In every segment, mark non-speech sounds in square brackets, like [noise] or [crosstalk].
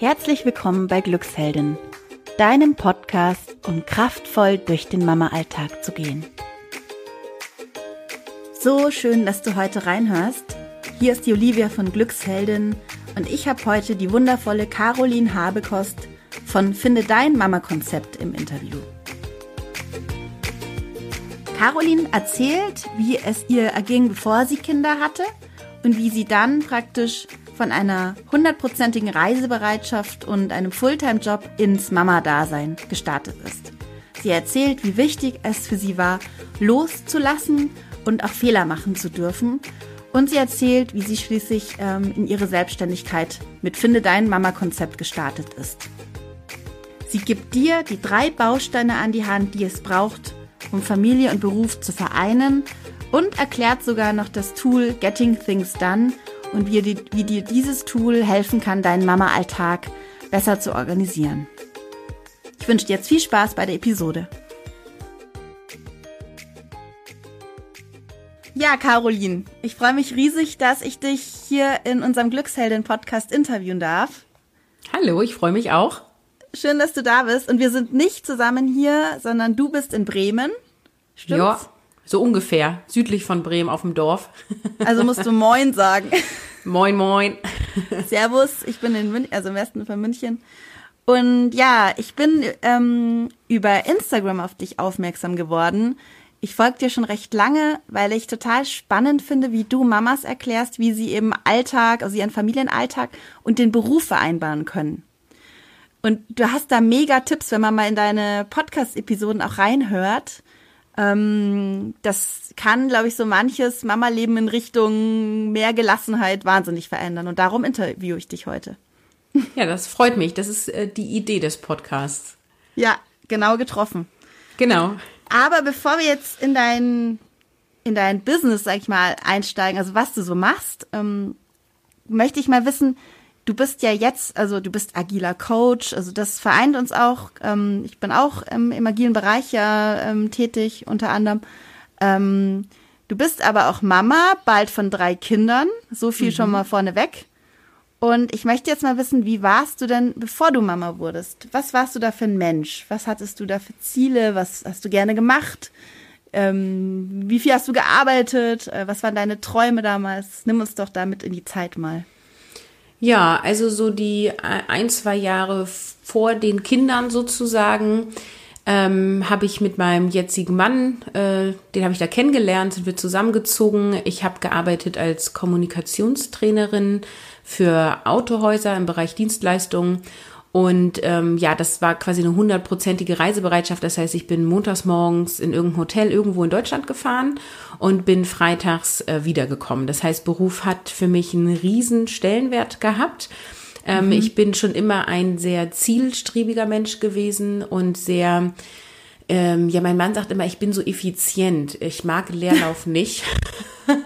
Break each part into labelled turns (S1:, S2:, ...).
S1: Herzlich willkommen bei Glücksheldin, deinem Podcast, um kraftvoll durch den Mama-Alltag zu gehen. So schön, dass du heute reinhörst. Hier ist die Olivia von Glücksheldin und ich habe heute die wundervolle Caroline Habekost von Finde dein Mama-Konzept im Interview. Caroline erzählt, wie es ihr erging, bevor sie Kinder hatte und wie sie dann praktisch von einer hundertprozentigen Reisebereitschaft und einem Fulltime-Job ins Mama-Dasein gestartet ist. Sie erzählt, wie wichtig es für sie war, loszulassen und auch Fehler machen zu dürfen. Und sie erzählt, wie sie schließlich ähm, in ihre Selbstständigkeit mit Finde dein Mama-Konzept gestartet ist. Sie gibt dir die drei Bausteine an die Hand, die es braucht, um Familie und Beruf zu vereinen und erklärt sogar noch das Tool Getting Things Done, und wie, die, wie dir dieses Tool helfen kann, deinen Mama-Alltag besser zu organisieren. Ich wünsche dir jetzt viel Spaß bei der Episode. Ja, Caroline, ich freue mich riesig, dass ich dich hier in unserem Glücksheldin-Podcast interviewen darf.
S2: Hallo, ich freue mich auch.
S1: Schön, dass du da bist. Und wir sind nicht zusammen hier, sondern du bist in Bremen.
S2: Stimmt's? Ja, so ungefähr, südlich von Bremen auf dem Dorf. [laughs]
S1: Also musst du Moin sagen.
S2: Moin, moin. [laughs]
S1: Servus, ich bin in München, also im Westen von München. Und ja, ich bin ähm, über Instagram auf dich aufmerksam geworden. Ich folge dir schon recht lange, weil ich total spannend finde, wie du Mamas erklärst, wie sie eben Alltag, also ihren Familienalltag und den Beruf vereinbaren können. Und du hast da mega Tipps, wenn man mal in deine Podcast-Episoden auch reinhört. Ähm, das kann, glaube ich, so manches Mama-Leben in Richtung mehr Gelassenheit wahnsinnig verändern. Und darum interviewe ich dich heute.
S2: Ja, das freut mich. Das ist äh, die Idee des Podcasts.
S1: Ja, genau getroffen.
S2: Genau.
S1: Aber bevor wir jetzt in dein, in dein Business, sag ich mal, einsteigen, also was du so machst, ähm, möchte ich mal wissen, du bist ja jetzt, also du bist agiler Coach, also das vereint uns auch. Ähm, ich bin auch ähm, im agilen Bereich ja ähm, tätig, unter anderem. Ähm, du bist aber auch Mama, bald von drei Kindern, so viel mhm. schon mal vorneweg. Und ich möchte jetzt mal wissen, wie warst du denn, bevor du Mama wurdest? Was warst du da für ein Mensch? Was hattest du da für Ziele? Was hast du gerne gemacht? Ähm, wie viel hast du gearbeitet? Äh, was waren deine Träume damals? Nimm uns doch damit in die Zeit mal.
S2: Ja, also so die ein, zwei Jahre vor den Kindern sozusagen ähm, habe ich mit meinem jetzigen Mann, äh, den habe ich da kennengelernt, sind wir zusammengezogen. Ich habe gearbeitet als Kommunikationstrainerin für Autohäuser im Bereich Dienstleistungen und ähm, ja, das war quasi eine hundertprozentige Reisebereitschaft. Das heißt, ich bin montags morgens in irgendein Hotel irgendwo in Deutschland gefahren und bin freitags äh, wiedergekommen. Das heißt, Beruf hat für mich einen riesen Stellenwert gehabt. Ähm, mhm. Ich bin schon immer ein sehr zielstrebiger Mensch gewesen und sehr ähm, ja, mein Mann sagt immer, ich bin so effizient. Ich mag Leerlauf nicht. [laughs]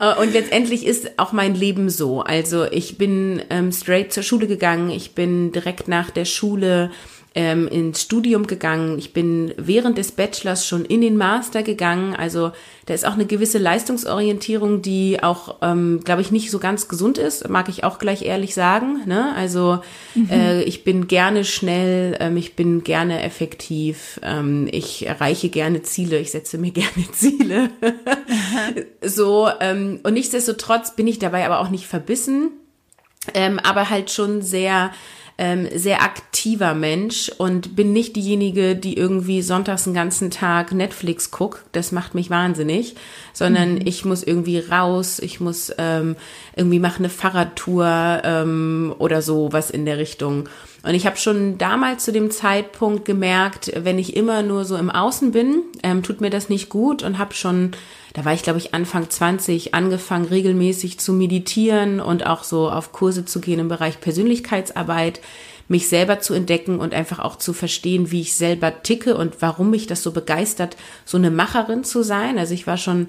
S2: Äh, und letztendlich ist auch mein Leben so. Also ich bin ähm, straight zur Schule gegangen. Ich bin direkt nach der Schule ähm, ins Studium gegangen. Ich bin während des Bachelors schon in den Master gegangen. Also da ist auch eine gewisse Leistungsorientierung, die auch, ähm, glaube ich, nicht so ganz gesund ist, mag ich auch gleich ehrlich sagen. Ne? Also mhm. äh, ich bin gerne schnell, ähm, ich bin gerne effektiv, ähm, ich erreiche gerne Ziele, ich setze mir [laughs] gerne Ziele. [laughs] so, ähm, und nichtsdestotrotz bin ich dabei aber auch nicht verbissen, ähm, aber halt schon sehr ähm, sehr aktiver Mensch und bin nicht diejenige, die irgendwie sonntags den ganzen Tag Netflix guckt. Das macht mich wahnsinnig, sondern mhm. ich muss irgendwie raus, ich muss ähm, irgendwie mache eine Fahrradtour ähm, oder so was in der Richtung. Und ich habe schon damals zu dem Zeitpunkt gemerkt, wenn ich immer nur so im Außen bin, ähm, tut mir das nicht gut und habe schon da war ich, glaube ich, Anfang 20, angefangen regelmäßig zu meditieren und auch so auf Kurse zu gehen im Bereich Persönlichkeitsarbeit, mich selber zu entdecken und einfach auch zu verstehen, wie ich selber ticke und warum mich das so begeistert, so eine Macherin zu sein. Also ich war schon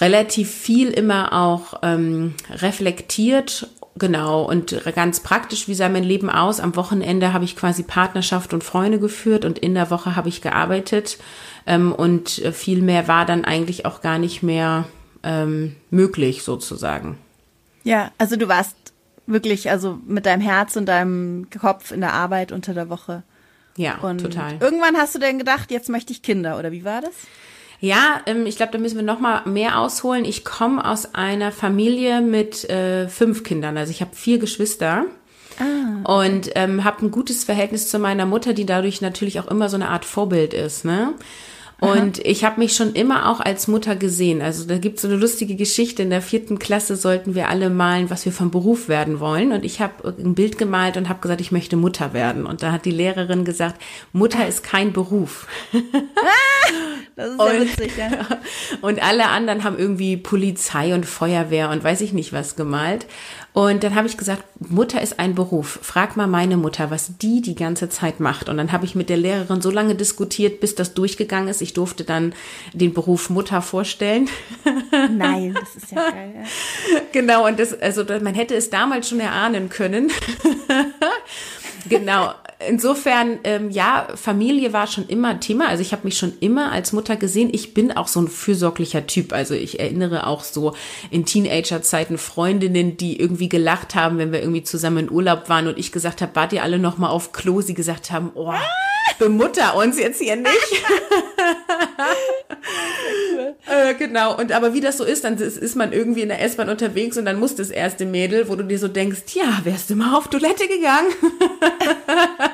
S2: relativ viel immer auch ähm, reflektiert Genau, und ganz praktisch, wie sah mein Leben aus? Am Wochenende habe ich quasi Partnerschaft und Freunde geführt und in der Woche habe ich gearbeitet. Ähm, und äh, viel mehr war dann eigentlich auch gar nicht mehr ähm, möglich, sozusagen.
S1: Ja, also du warst wirklich, also mit deinem Herz und deinem Kopf in der Arbeit unter der Woche.
S2: Ja,
S1: Und
S2: total.
S1: irgendwann hast du denn gedacht, jetzt möchte ich Kinder, oder wie war das?
S2: Ja, ähm, ich glaube, da müssen wir noch mal mehr ausholen. Ich komme aus einer Familie mit äh, fünf Kindern. Also ich habe vier Geschwister. Und ähm, habe ein gutes Verhältnis zu meiner Mutter, die dadurch natürlich auch immer so eine Art Vorbild ist. Ne? Und ich habe mich schon immer auch als Mutter gesehen. Also da gibt es so eine lustige Geschichte. In der vierten Klasse sollten wir alle malen, was wir vom Beruf werden wollen. Und ich habe ein Bild gemalt und habe gesagt, ich möchte Mutter werden. Und da hat die Lehrerin gesagt, Mutter ist kein Beruf. [laughs]
S1: Das ist sehr witzig, ja. [laughs]
S2: Und alle anderen haben irgendwie Polizei und Feuerwehr und weiß ich nicht was gemalt. Und dann habe ich gesagt, Mutter ist ein Beruf. Frag mal meine Mutter, was die die ganze Zeit macht. Und dann habe ich mit der Lehrerin so lange diskutiert, bis das durchgegangen ist. Ich durfte dann den Beruf Mutter vorstellen. [laughs]
S1: Nein, das ist ja geil. Ja.
S2: genau, und das, also man hätte es damals schon erahnen können. [laughs] genau. Insofern, ähm, ja, Familie war schon immer Thema. Also ich habe mich schon immer als Mutter gesehen. Ich bin auch so ein fürsorglicher Typ. Also ich erinnere auch so in Teenagerzeiten Freundinnen, die irgendwie gelacht haben, wenn wir irgendwie zusammen in Urlaub waren und ich gesagt habe, wart ihr alle noch mal auf Klo? Sie gesagt haben, oh, bemutter uns jetzt hier nicht. [laughs] Äh, genau, und aber wie das so ist, dann ist, ist man irgendwie in der S-Bahn unterwegs und dann muss das erste Mädel, wo du dir so denkst, ja, wärst du mal auf Toilette gegangen? [laughs]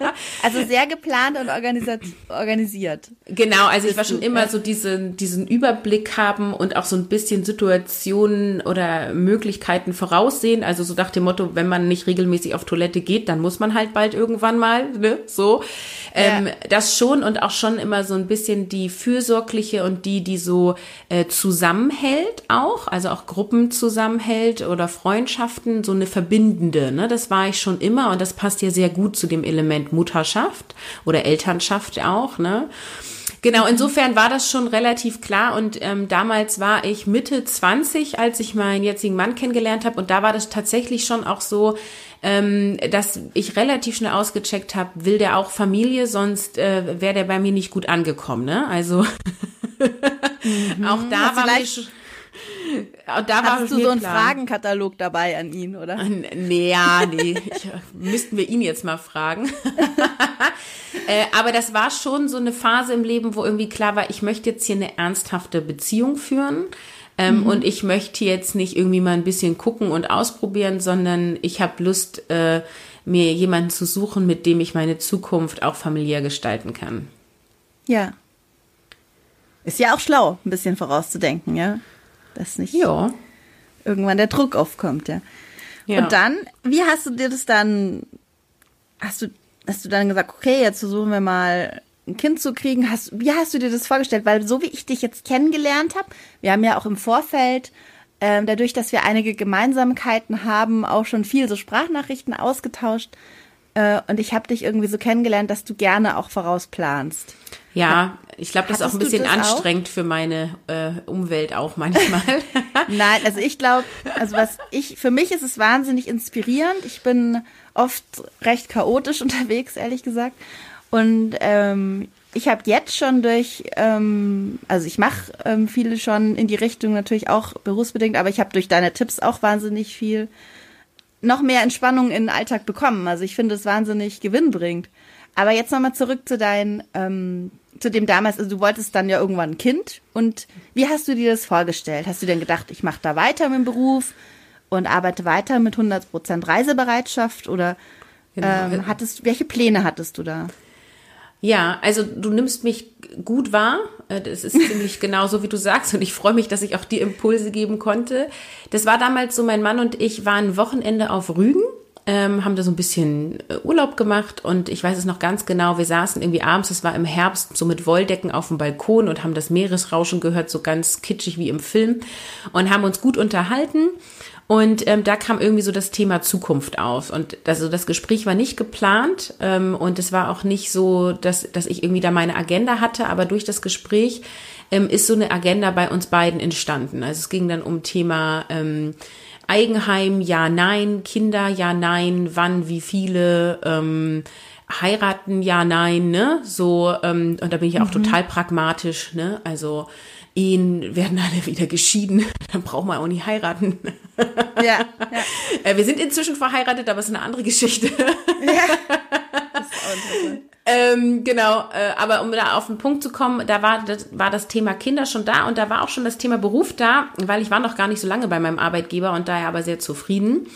S2: [laughs]
S1: Also sehr geplant und organisiert. organisiert.
S2: Genau, also ich war schon immer so diesen, diesen Überblick haben und auch so ein bisschen Situationen oder Möglichkeiten voraussehen. Also so nach dem Motto, wenn man nicht regelmäßig auf Toilette geht, dann muss man halt bald irgendwann mal, ne? So. Ähm,
S1: Ja.
S2: Das schon und auch schon immer so ein bisschen die fürsorgliche und die, die so äh, zusammenhält auch, also auch Gruppen zusammenhält oder Freundschaften, so eine verbindende, ne? Das war ich schon immer und das passt ja sehr gut zu dem Element Mutterschaft oder Elternschaft auch, ne? Genau, insofern war das schon relativ klar und ähm, damals war ich Mitte 20, als ich meinen jetzigen Mann kennengelernt habe und da war das tatsächlich schon auch so, ähm, dass ich relativ schnell ausgecheckt habe, will der auch Familie, sonst äh, wäre der bei mir nicht gut angekommen, ne? Also [laughs] auch da
S1: Hast
S2: war auch da
S1: Hattest du so einen. Fragenkatalog dabei an ihn, oder?
S2: Nee, ja, nee, ich, müssten wir ihn jetzt mal fragen. [laughs] äh, aber das war schon so eine Phase im Leben, wo irgendwie klar war, ich möchte jetzt hier eine ernsthafte Beziehung führen. Ähm, Und ich möchte jetzt nicht irgendwie mal ein bisschen gucken und ausprobieren, sondern ich habe Lust, äh, mir jemanden zu suchen, mit dem ich meine Zukunft auch familiär gestalten kann.
S1: Ja. Ist ja auch schlau, ein bisschen vorauszudenken, ja. Dass nicht
S2: Ja.
S1: irgendwann der Druck aufkommt, ja.
S2: ja.
S1: Und dann, wie hast du dir das dann, hast du, hast du dann gesagt, okay, jetzt versuchen wir mal ein Kind zu kriegen. Hast, wie hast du dir das vorgestellt? Weil so wie ich dich jetzt kennengelernt habe, wir haben ja auch im Vorfeld, ähm, dadurch, dass wir einige Gemeinsamkeiten haben, auch schon viel so Sprachnachrichten ausgetauscht. Äh, und ich habe dich irgendwie so kennengelernt, dass du gerne auch vorausplanst.
S2: Ja, ich glaube, das ist auch ein bisschen
S1: das auch?
S2: anstrengend für meine äh, Umwelt auch manchmal. [laughs]
S1: Nein, also ich glaube, also was ich, für mich ist es wahnsinnig inspirierend. Ich bin oft recht chaotisch [laughs] unterwegs, ehrlich gesagt. Und ähm, ich habe jetzt schon durch, ähm, also ich mache ähm, viele schon in die Richtung natürlich auch berufsbedingt, aber ich habe durch deine Tipps auch wahnsinnig viel noch mehr Entspannung in den Alltag bekommen. Also ich finde es wahnsinnig gewinnbringend. Aber jetzt nochmal zurück zu dein, ähm, zu dem damals, also du wolltest dann ja irgendwann ein Kind. Und wie hast du dir das vorgestellt? Hast du denn gedacht, ich mache da weiter mit dem Beruf und arbeite weiter mit 100% Reisebereitschaft? Oder
S2: Genau.
S1: ähm, hattest, welche Pläne hattest du da?
S2: Ja, also du nimmst mich gut wahr. Äh, Das ist ziemlich [laughs] genau so, wie du sagst. Und ich freue mich, dass ich auch die Impulse geben konnte. Das war damals so, mein Mann und ich waren Wochenende auf Rügen, ähm, haben da so ein bisschen äh, Urlaub gemacht. Und ich weiß es noch ganz genau, wir saßen irgendwie abends, es war im Herbst, so mit Wolldecken auf dem Balkon und haben das Meeresrauschen gehört, so ganz kitschig wie im Film. Und haben uns gut unterhalten. Und ähm, da kam irgendwie so das Thema Zukunft auf. Und also das Gespräch war nicht geplant ähm, und es war auch nicht so, dass, dass ich irgendwie da meine Agenda hatte, aber durch das Gespräch ähm, ist so eine Agenda bei uns beiden entstanden. Also es ging dann um Thema ähm, Eigenheim, ja, nein, Kinder, ja, nein, wann, wie viele, ähm, heiraten, ja, nein, ne? So, ähm, und da bin ich ja auch total pragmatisch, ne? Also Ehen werden alle wieder geschieden, [laughs] dann braucht man auch nicht heiraten.
S1: Ja, ja. [laughs]
S2: Äh, wir sind inzwischen verheiratet, aber es ist eine andere Geschichte. Ja. [laughs] Auch [laughs] ähm, genau, äh, aber um da auf den Punkt zu kommen, da war das, war das Thema Kinder schon da und da war auch schon das Thema Beruf da, weil ich war noch gar nicht so lange bei meinem Arbeitgeber und daher aber sehr zufrieden.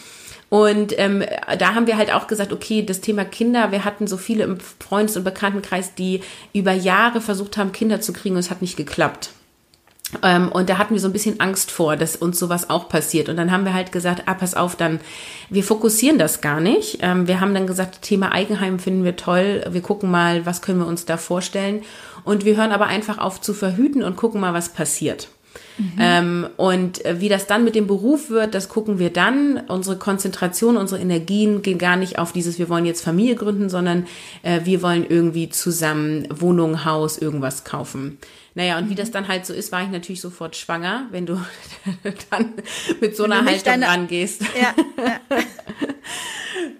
S2: Und ähm, da haben wir halt auch gesagt, okay, das Thema Kinder, wir hatten so viele im Freundes- und Bekanntenkreis, die über Jahre versucht haben, Kinder zu kriegen und es hat nicht geklappt. Ähm, und da hatten wir so ein bisschen Angst vor, dass uns sowas auch passiert. Und dann haben wir halt gesagt, ah, pass auf, dann, wir fokussieren das gar nicht. Ähm, wir haben dann gesagt, Thema Eigenheim finden wir toll. Wir gucken mal, was können wir uns da vorstellen. Und wir hören aber einfach auf zu verhüten und gucken mal, was passiert. Mhm. Ähm, und äh, wie das dann mit dem Beruf wird, das gucken wir dann. Unsere Konzentration, unsere Energien gehen gar nicht auf dieses, wir wollen jetzt Familie gründen, sondern äh, wir wollen irgendwie zusammen Wohnung, Haus, irgendwas kaufen. Naja, und wie das dann halt so ist, war ich natürlich sofort schwanger, wenn du [laughs] dann mit so einer Haltung deine... rangehst. Ja, ja. [laughs]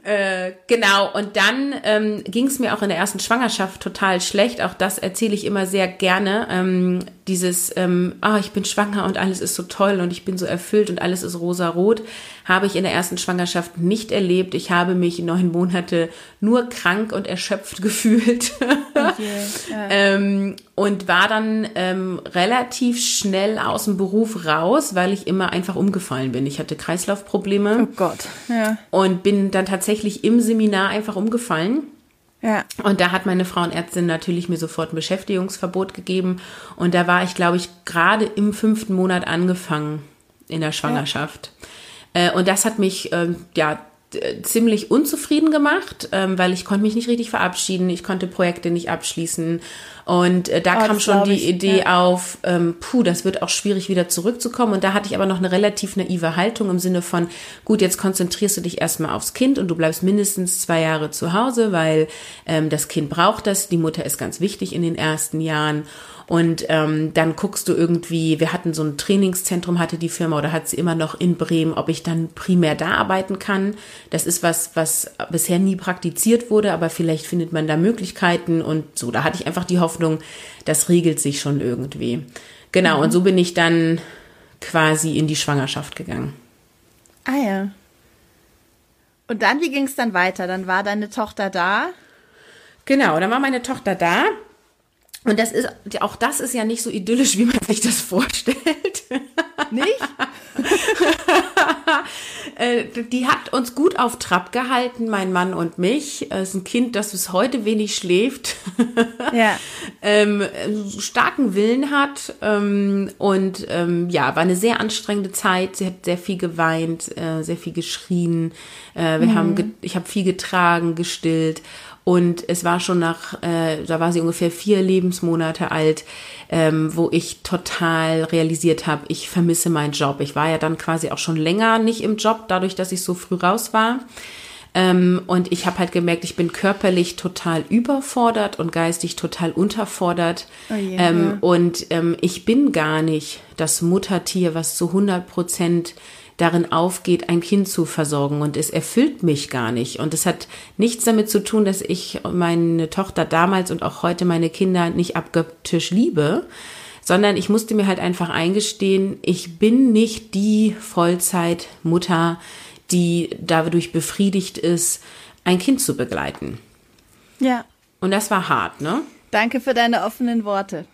S2: Äh, genau, und dann ähm, ging es mir auch in der ersten Schwangerschaft total schlecht. Auch das erzähle ich immer sehr gerne. Ähm, dieses, ähm, ah, ich bin schwanger und alles ist so toll und ich bin so erfüllt und alles ist rosa-rot, habe ich in der ersten Schwangerschaft nicht erlebt. Ich habe mich neun Monate nur krank und erschöpft [laughs] gefühlt. Okay, ähm, und war dann ähm, relativ schnell aus dem Beruf raus, weil ich immer einfach umgefallen bin. Ich hatte Kreislaufprobleme.
S1: Oh Gott, ja.
S2: Und bin dann tatsächlich im Seminar einfach umgefallen. Ja. Und da hat meine Frauenärztin natürlich mir sofort ein Beschäftigungsverbot gegeben. Und da war ich, glaube ich, gerade im fünften Monat angefangen in der Schwangerschaft. Äh, und das hat mich, ähm, ja, ziemlich unzufrieden gemacht, ähm, weil ich konnte mich nicht richtig verabschieden, ich konnte Projekte nicht abschließen und äh, da oh, kam schon die ich, Idee ja. auf, ähm, puh, das wird auch schwierig wieder zurückzukommen und da hatte ich aber noch eine relativ naive Haltung im Sinne von, gut, jetzt konzentrierst du dich erstmal aufs Kind und du bleibst mindestens zwei Jahre zu Hause, weil ähm, das Kind braucht das, die Mutter ist ganz wichtig in den ersten Jahren und ähm, dann guckst du irgendwie, wir hatten so ein Trainingszentrum, hatte die Firma oder hat sie immer noch in Bremen, ob ich dann primär da arbeiten kann. Das ist was, was bisher nie praktiziert wurde, aber vielleicht findet man da Möglichkeiten und so. Da hatte ich einfach die Hoffnung, das regelt sich schon irgendwie. Genau, mhm. und so bin ich dann quasi in die Schwangerschaft gegangen.
S1: Ah ja. Und dann, wie ging es dann weiter? Dann war deine Tochter da?
S2: Genau, dann war meine Tochter da. Und das ist, auch das ist ja nicht so idyllisch, wie man sich das vorstellt.
S1: Nicht? [laughs] [laughs]
S2: Äh, die hat uns gut auf Trab gehalten, mein Mann und mich. Es ist ein Kind, das bis heute wenig schläft. [laughs] Ja. ähm, starken Willen hat. Ähm, und ähm, ja, war eine sehr anstrengende Zeit. Sie hat sehr viel geweint, äh, sehr viel geschrien. Äh, wir mhm. haben, ich habe viel getragen, gestillt. Und es war schon nach, äh, da war sie ungefähr vier Lebensmonate alt, ähm, wo ich total realisiert habe, ich vermisse meinen Job. Ich war ja dann quasi auch schon länger nicht im Job, dadurch, dass ich so früh raus war. Ähm, und ich habe halt gemerkt, ich bin körperlich total überfordert und geistig total unterfordert. Oh yeah. ähm, und ähm, ich bin gar nicht das Muttertier, was zu 100 Prozent darin aufgeht, ein Kind zu versorgen. Und es erfüllt mich gar nicht. Und es hat nichts damit zu tun, dass ich meine Tochter damals und auch heute meine Kinder nicht abgöttisch liebe, sondern ich musste mir halt einfach eingestehen, ich bin nicht die Vollzeitmutter, die dadurch befriedigt ist, ein Kind zu begleiten.
S1: Ja.
S2: Und das war hart, ne?
S1: Danke für deine offenen Worte.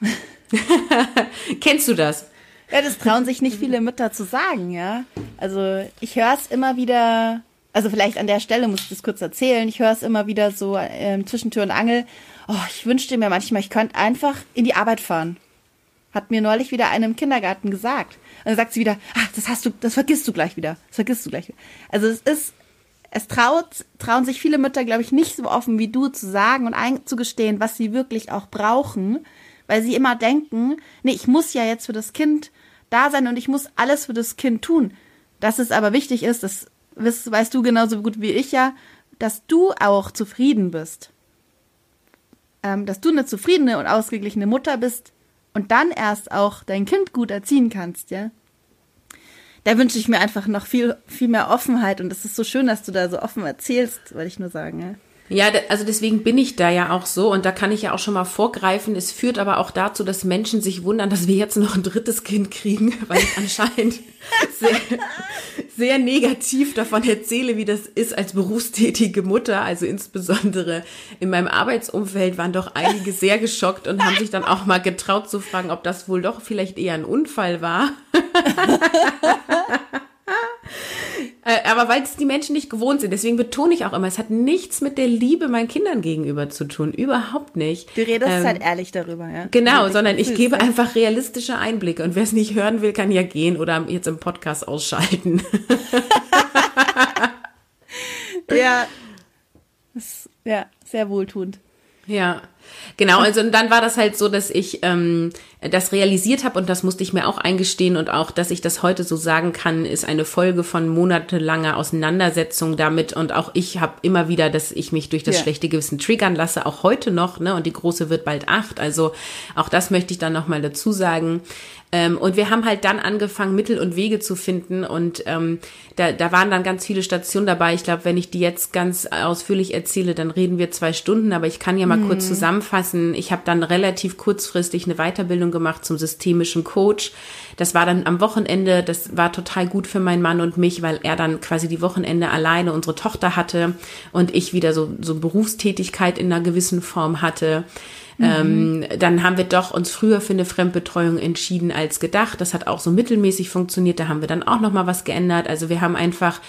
S1: [laughs]
S2: Kennst du das?
S1: Ja, das trauen sich nicht viele Mütter zu sagen, ja. Also ich höre es immer wieder, also vielleicht an der Stelle muss ich das kurz erzählen, ich höre es immer wieder so ähm, zwischen Tür und Angel. Oh, ich wünschte mir manchmal, ich könnte einfach in die Arbeit fahren. Hat mir neulich wieder eine im Kindergarten gesagt. Und dann sagt sie wieder, ach, das hast du, das vergisst du gleich wieder. Das vergisst du gleich wieder. Also es ist, es traut, trauen sich viele Mütter, glaube ich, nicht so offen wie du zu sagen und einzugestehen, was sie wirklich auch brauchen, weil sie immer denken, nee, ich muss ja jetzt für das Kind da sein und ich muss alles für das Kind tun. Dass es aber wichtig ist, das weißt, du genauso gut wie ich ja, dass du auch zufrieden bist. Ähm, dass du eine zufriedene und ausgeglichene Mutter bist und dann erst auch dein Kind gut erziehen kannst, ja. Da wünsche ich mir einfach noch viel, viel mehr Offenheit und es ist so schön, dass du da so offen erzählst, wollte ich nur sagen, ja.
S2: Ja, also deswegen bin ich da ja auch so und da kann ich ja auch schon mal vorgreifen. Es führt aber auch dazu, dass Menschen sich wundern, dass wir jetzt noch ein drittes Kind kriegen, [laughs] weil ich anscheinend sehr, sehr negativ davon erzähle, wie das ist als berufstätige Mutter. Also insbesondere in meinem Arbeitsumfeld waren doch einige sehr geschockt und haben sich dann auch mal getraut zu fragen, ob das wohl doch vielleicht eher ein Unfall war. [laughs] Äh, aber weil es die Menschen nicht gewohnt sind. Deswegen betone ich auch immer, es hat nichts mit der Liebe meinen Kindern gegenüber zu tun. Überhaupt nicht.
S1: Du redest ähm, halt ehrlich darüber, ja.
S2: Genau, sondern ich gebe einfach realistische Einblicke. Und wer es nicht hören will, kann ja gehen oder jetzt im Podcast ausschalten. [laughs]
S1: ja. ja, sehr wohltuend.
S2: Ja, genau. Also und dann war das halt so, dass ich ähm, das realisiert habe und das musste ich mir auch eingestehen und auch, dass ich das heute so sagen kann, ist eine Folge von monatelanger Auseinandersetzung damit und auch ich habe immer wieder, dass ich mich durch das ja. schlechte Gewissen triggern lasse, auch heute noch, ne? Und die große wird bald acht, also auch das möchte ich dann nochmal dazu sagen. Ähm, und wir haben halt dann angefangen, Mittel und Wege zu finden. Und ähm, da, da waren dann ganz viele Stationen dabei. Ich glaube, wenn ich die jetzt ganz ausführlich erzähle, dann reden wir zwei Stunden. Aber ich kann ja mal mhm. kurz zusammenfassen. Ich habe dann relativ kurzfristig eine Weiterbildung gemacht zum systemischen Coach. Das war dann am Wochenende, das war total gut für meinen Mann und mich, weil er dann quasi die Wochenende alleine unsere Tochter hatte und ich wieder so, so Berufstätigkeit in einer gewissen Form hatte. Mhm. Ähm, dann haben wir doch uns früher für eine Fremdbetreuung entschieden als gedacht. Das hat auch so mittelmäßig funktioniert. Da haben wir dann auch noch mal was geändert. Also wir haben einfach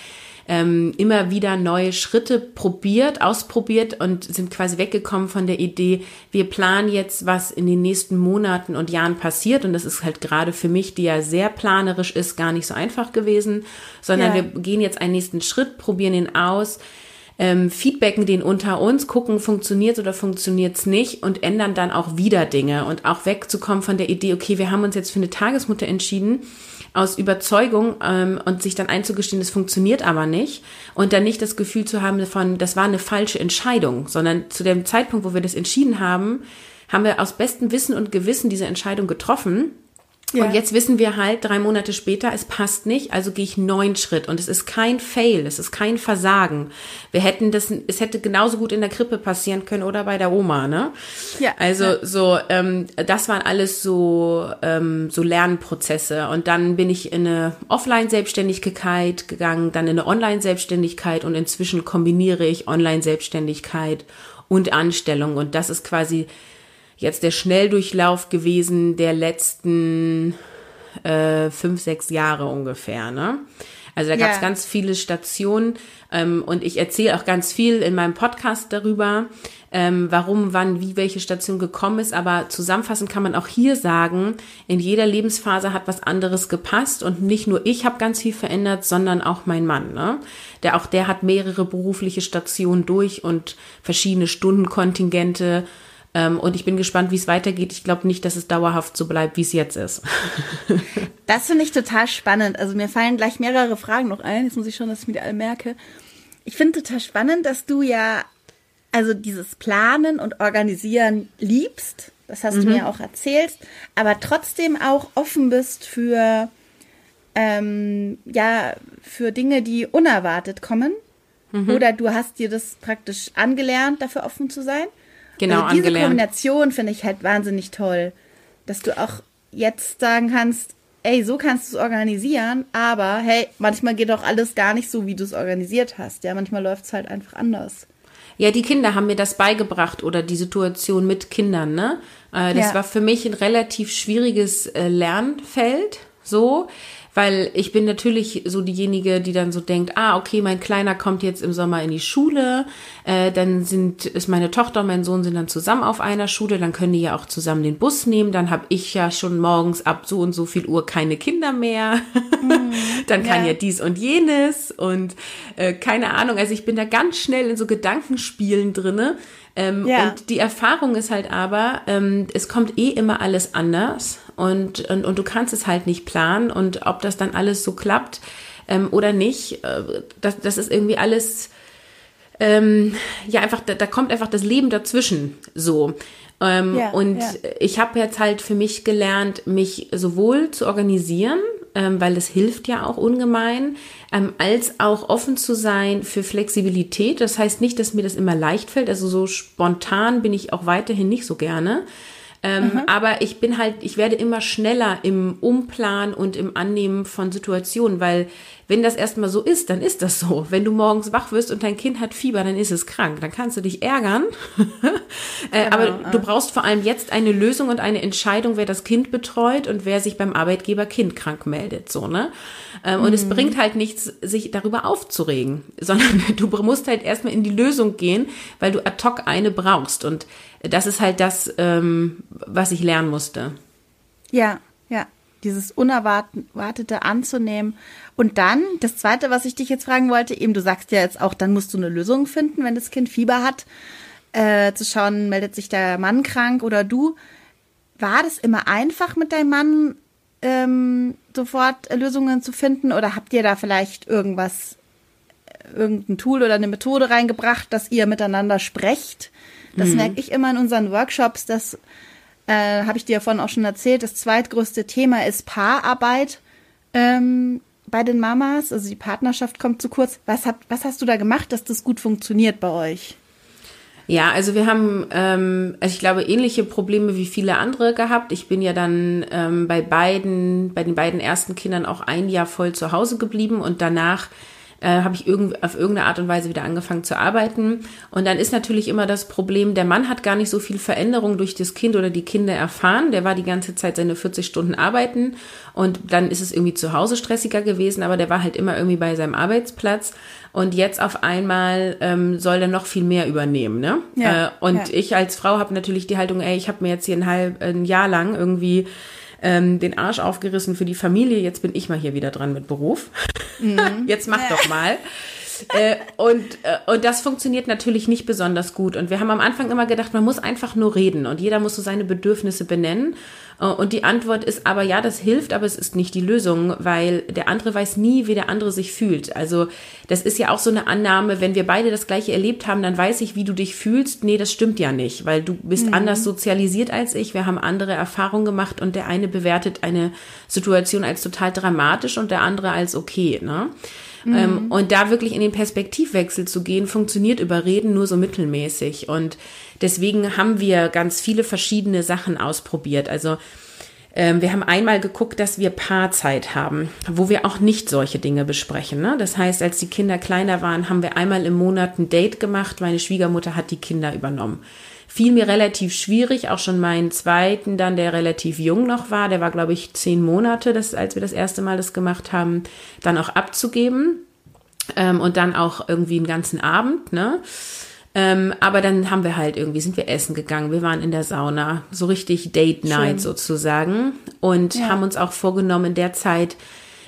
S2: ähm, immer wieder neue Schritte probiert, ausprobiert und sind quasi weggekommen von der Idee, wir planen jetzt, was in den nächsten Monaten und Jahren passiert. Und das ist halt gerade für mich, die ja sehr planerisch ist, gar nicht so einfach gewesen, sondern ja. wir gehen jetzt einen nächsten Schritt, probieren ihn aus ähm, feedbacken den unter uns, gucken, funktioniert oder funktioniert's nicht und ändern dann auch wieder Dinge und auch wegzukommen von der Idee, okay, wir haben uns jetzt für eine Tagesmutter entschieden, aus Überzeugung ähm, und sich dann einzugestehen, das funktioniert aber nicht. Und dann nicht das Gefühl zu haben von, das war eine falsche Entscheidung, sondern zu dem Zeitpunkt, wo wir das entschieden haben, haben wir aus bestem Wissen und Gewissen diese Entscheidung getroffen ja. Und jetzt wissen wir halt drei Monate später, es passt nicht, also gehe ich neun Schritt und es ist kein Fail, es ist kein Versagen. Wir hätten das, es hätte genauso gut in der Krippe passieren können oder bei der Oma, ne? Ja. Also ja. so, ähm, das waren alles so ähm, so Lernprozesse und dann bin ich in eine Offline-Selbstständigkeit gegangen, dann in eine Online-Selbstständigkeit und inzwischen kombiniere ich Online-Selbstständigkeit und Anstellung und das ist quasi jetzt der Schnelldurchlauf gewesen der letzten äh, fünf, sechs Jahre ungefähr. Ne? Also da gab es yeah. ganz viele Stationen ähm, und ich erzähle auch ganz viel in meinem Podcast darüber, ähm, warum, wann, wie welche Station gekommen ist. Aber zusammenfassend kann man auch hier sagen, in jeder Lebensphase hat was anderes gepasst und nicht nur ich habe ganz viel verändert, sondern auch mein Mann. Ne? Der auch der hat mehrere berufliche Stationen durch und verschiedene Stundenkontingente und ich bin gespannt, wie es weitergeht. Ich glaube nicht, dass es dauerhaft so bleibt, wie es jetzt ist. [laughs]
S1: das finde ich total spannend. Also mir fallen gleich mehrere Fragen noch ein. Jetzt muss ich schon, dass ich mir die alle merke. Ich finde total spannend, dass du ja also dieses Planen und Organisieren liebst. Das hast mhm. du mir auch erzählt. Aber trotzdem auch offen bist für ähm, ja für Dinge, die unerwartet kommen. Mhm. Oder du hast dir das praktisch angelernt, dafür offen zu sein. Genau, also diese angelernt. Kombination finde ich halt wahnsinnig toll, dass du auch jetzt sagen kannst, ey, so kannst du es organisieren, aber hey, manchmal geht auch alles gar nicht so, wie du es organisiert hast. Ja, manchmal läuft es halt einfach anders.
S2: Ja, die Kinder haben mir das beigebracht oder die Situation mit Kindern, ne? Äh, das ja. war für mich ein relativ schwieriges äh, Lernfeld, so weil ich bin natürlich so diejenige, die dann so denkt, ah, okay, mein Kleiner kommt jetzt im Sommer in die Schule, äh, dann sind, ist meine Tochter und mein Sohn sind dann zusammen auf einer Schule, dann können die ja auch zusammen den Bus nehmen, dann habe ich ja schon morgens ab so und so viel Uhr keine Kinder mehr, [laughs] mhm, dann kann ja. ja. dies und jenes und äh, keine Ahnung, also ich bin da ganz schnell in so Gedankenspielen drinne, ähm, ja. Und die Erfahrung ist halt aber, ähm, es kommt eh immer alles anders und, und, und du kannst es halt nicht planen und ob das dann alles so klappt ähm, oder nicht, äh, das, das ist irgendwie alles, ähm, ja einfach, da, da kommt einfach das Leben dazwischen so. Ähm, ja, und ja. ich habe jetzt halt für mich gelernt, mich sowohl zu organisieren, ähm, weil es hilft ja auch ungemein, ähm, als auch offen zu sein für Flexibilität. Das heißt nicht, dass mir das immer leicht fällt. Also so spontan bin ich auch weiterhin nicht so gerne. Ähm, mhm. Aber ich bin halt, ich werde immer schneller im Umplan und im Annehmen von Situationen, weil wenn das erstmal so ist, dann ist das so. Wenn du morgens wach wirst und dein Kind hat Fieber, dann ist es krank. Dann kannst du dich ärgern. [laughs] äh, genau, aber du brauchst vor allem jetzt eine Lösung und eine Entscheidung, wer das Kind betreut und wer sich beim Arbeitgeber Kind krank meldet. So, ne? Ähm, mhm. Und es mhm. bringt halt nichts, sich darüber aufzuregen, [laughs] sondern du musst halt erstmal in die Lösung gehen, weil du ad hoc eine brauchst. Und das ist halt das, ähm, was ich lernen musste.
S1: Ja, ja. Dieses Unerwartete anzunehmen und dann, das Zweite, was ich dich jetzt fragen wollte, eben, du sagst ja jetzt auch, dann musst du eine Lösung finden, wenn das Kind Fieber hat, äh, zu schauen, meldet sich der Mann krank oder du. War das immer einfach mit deinem Mann ähm, sofort Lösungen zu finden oder habt ihr da vielleicht irgendwas, irgendein Tool oder eine Methode reingebracht, dass ihr miteinander sprecht? Das mhm. merke ich immer in unseren Workshops, dass äh, habe ich dir davon auch schon erzählt, das zweitgrößte Thema ist Paararbeit. Ähm, bei den Mamas? Also die Partnerschaft kommt zu kurz. Was, habt, was hast du da gemacht, dass das gut funktioniert bei euch?
S2: Ja, also wir haben, ähm, also ich glaube, ähnliche Probleme wie viele andere gehabt. Ich bin ja dann ähm, bei beiden, bei den beiden ersten Kindern auch ein Jahr voll zu Hause geblieben und danach äh, habe ich irgend, auf irgendeine Art und Weise wieder angefangen zu arbeiten. Und dann ist natürlich immer das Problem, der Mann hat gar nicht so viel Veränderung durch das Kind oder die Kinder erfahren. Der war die ganze Zeit seine 40 Stunden arbeiten und dann ist es irgendwie zu Hause stressiger gewesen, aber der war halt immer irgendwie bei seinem Arbeitsplatz. Und jetzt auf einmal ähm, soll er noch viel mehr übernehmen. Ne? Ja, äh, und ja. ich als Frau habe natürlich die Haltung, ey, ich habe mir jetzt hier ein halb ein Jahr lang irgendwie ähm, den Arsch aufgerissen für die Familie. Jetzt bin ich mal hier wieder dran mit Beruf. Mhm. [laughs] Jetzt mach doch mal. Äh, und, äh, und das funktioniert natürlich nicht besonders gut. Und wir haben am Anfang immer gedacht, man muss einfach nur reden und jeder muss so seine Bedürfnisse benennen. Äh, und die Antwort ist aber, ja, das hilft, aber es ist nicht die Lösung, weil der andere weiß nie, wie der andere sich fühlt. Also das ist ja auch so eine Annahme, wenn wir beide das gleiche erlebt haben, dann weiß ich, wie du dich fühlst. Nee, das stimmt ja nicht, weil du bist mhm. anders sozialisiert als ich. Wir haben andere Erfahrungen gemacht und der eine bewertet eine Situation als total dramatisch und der andere als okay. Ne? Mhm. Ähm, und da wirklich in den Perspektivwechsel zu gehen, funktioniert über Reden nur so mittelmäßig. Und deswegen haben wir ganz viele verschiedene Sachen ausprobiert. Also ähm, wir haben einmal geguckt, dass wir Paarzeit haben, wo wir auch nicht solche Dinge besprechen. Ne? Das heißt, als die Kinder kleiner waren, haben wir einmal im Monat ein Date gemacht. Meine Schwiegermutter hat die Kinder übernommen fiel mir relativ schwierig, auch schon meinen zweiten dann, der relativ jung noch war, der war, glaube ich, zehn Monate, das, als wir das erste Mal das gemacht haben, dann auch abzugeben ähm, und dann auch irgendwie einen ganzen Abend, ne? Ähm, aber dann haben wir halt irgendwie, sind wir essen gegangen, wir waren in der Sauna, so richtig Date Night Schön. sozusagen und ja. haben uns auch vorgenommen, in der Zeit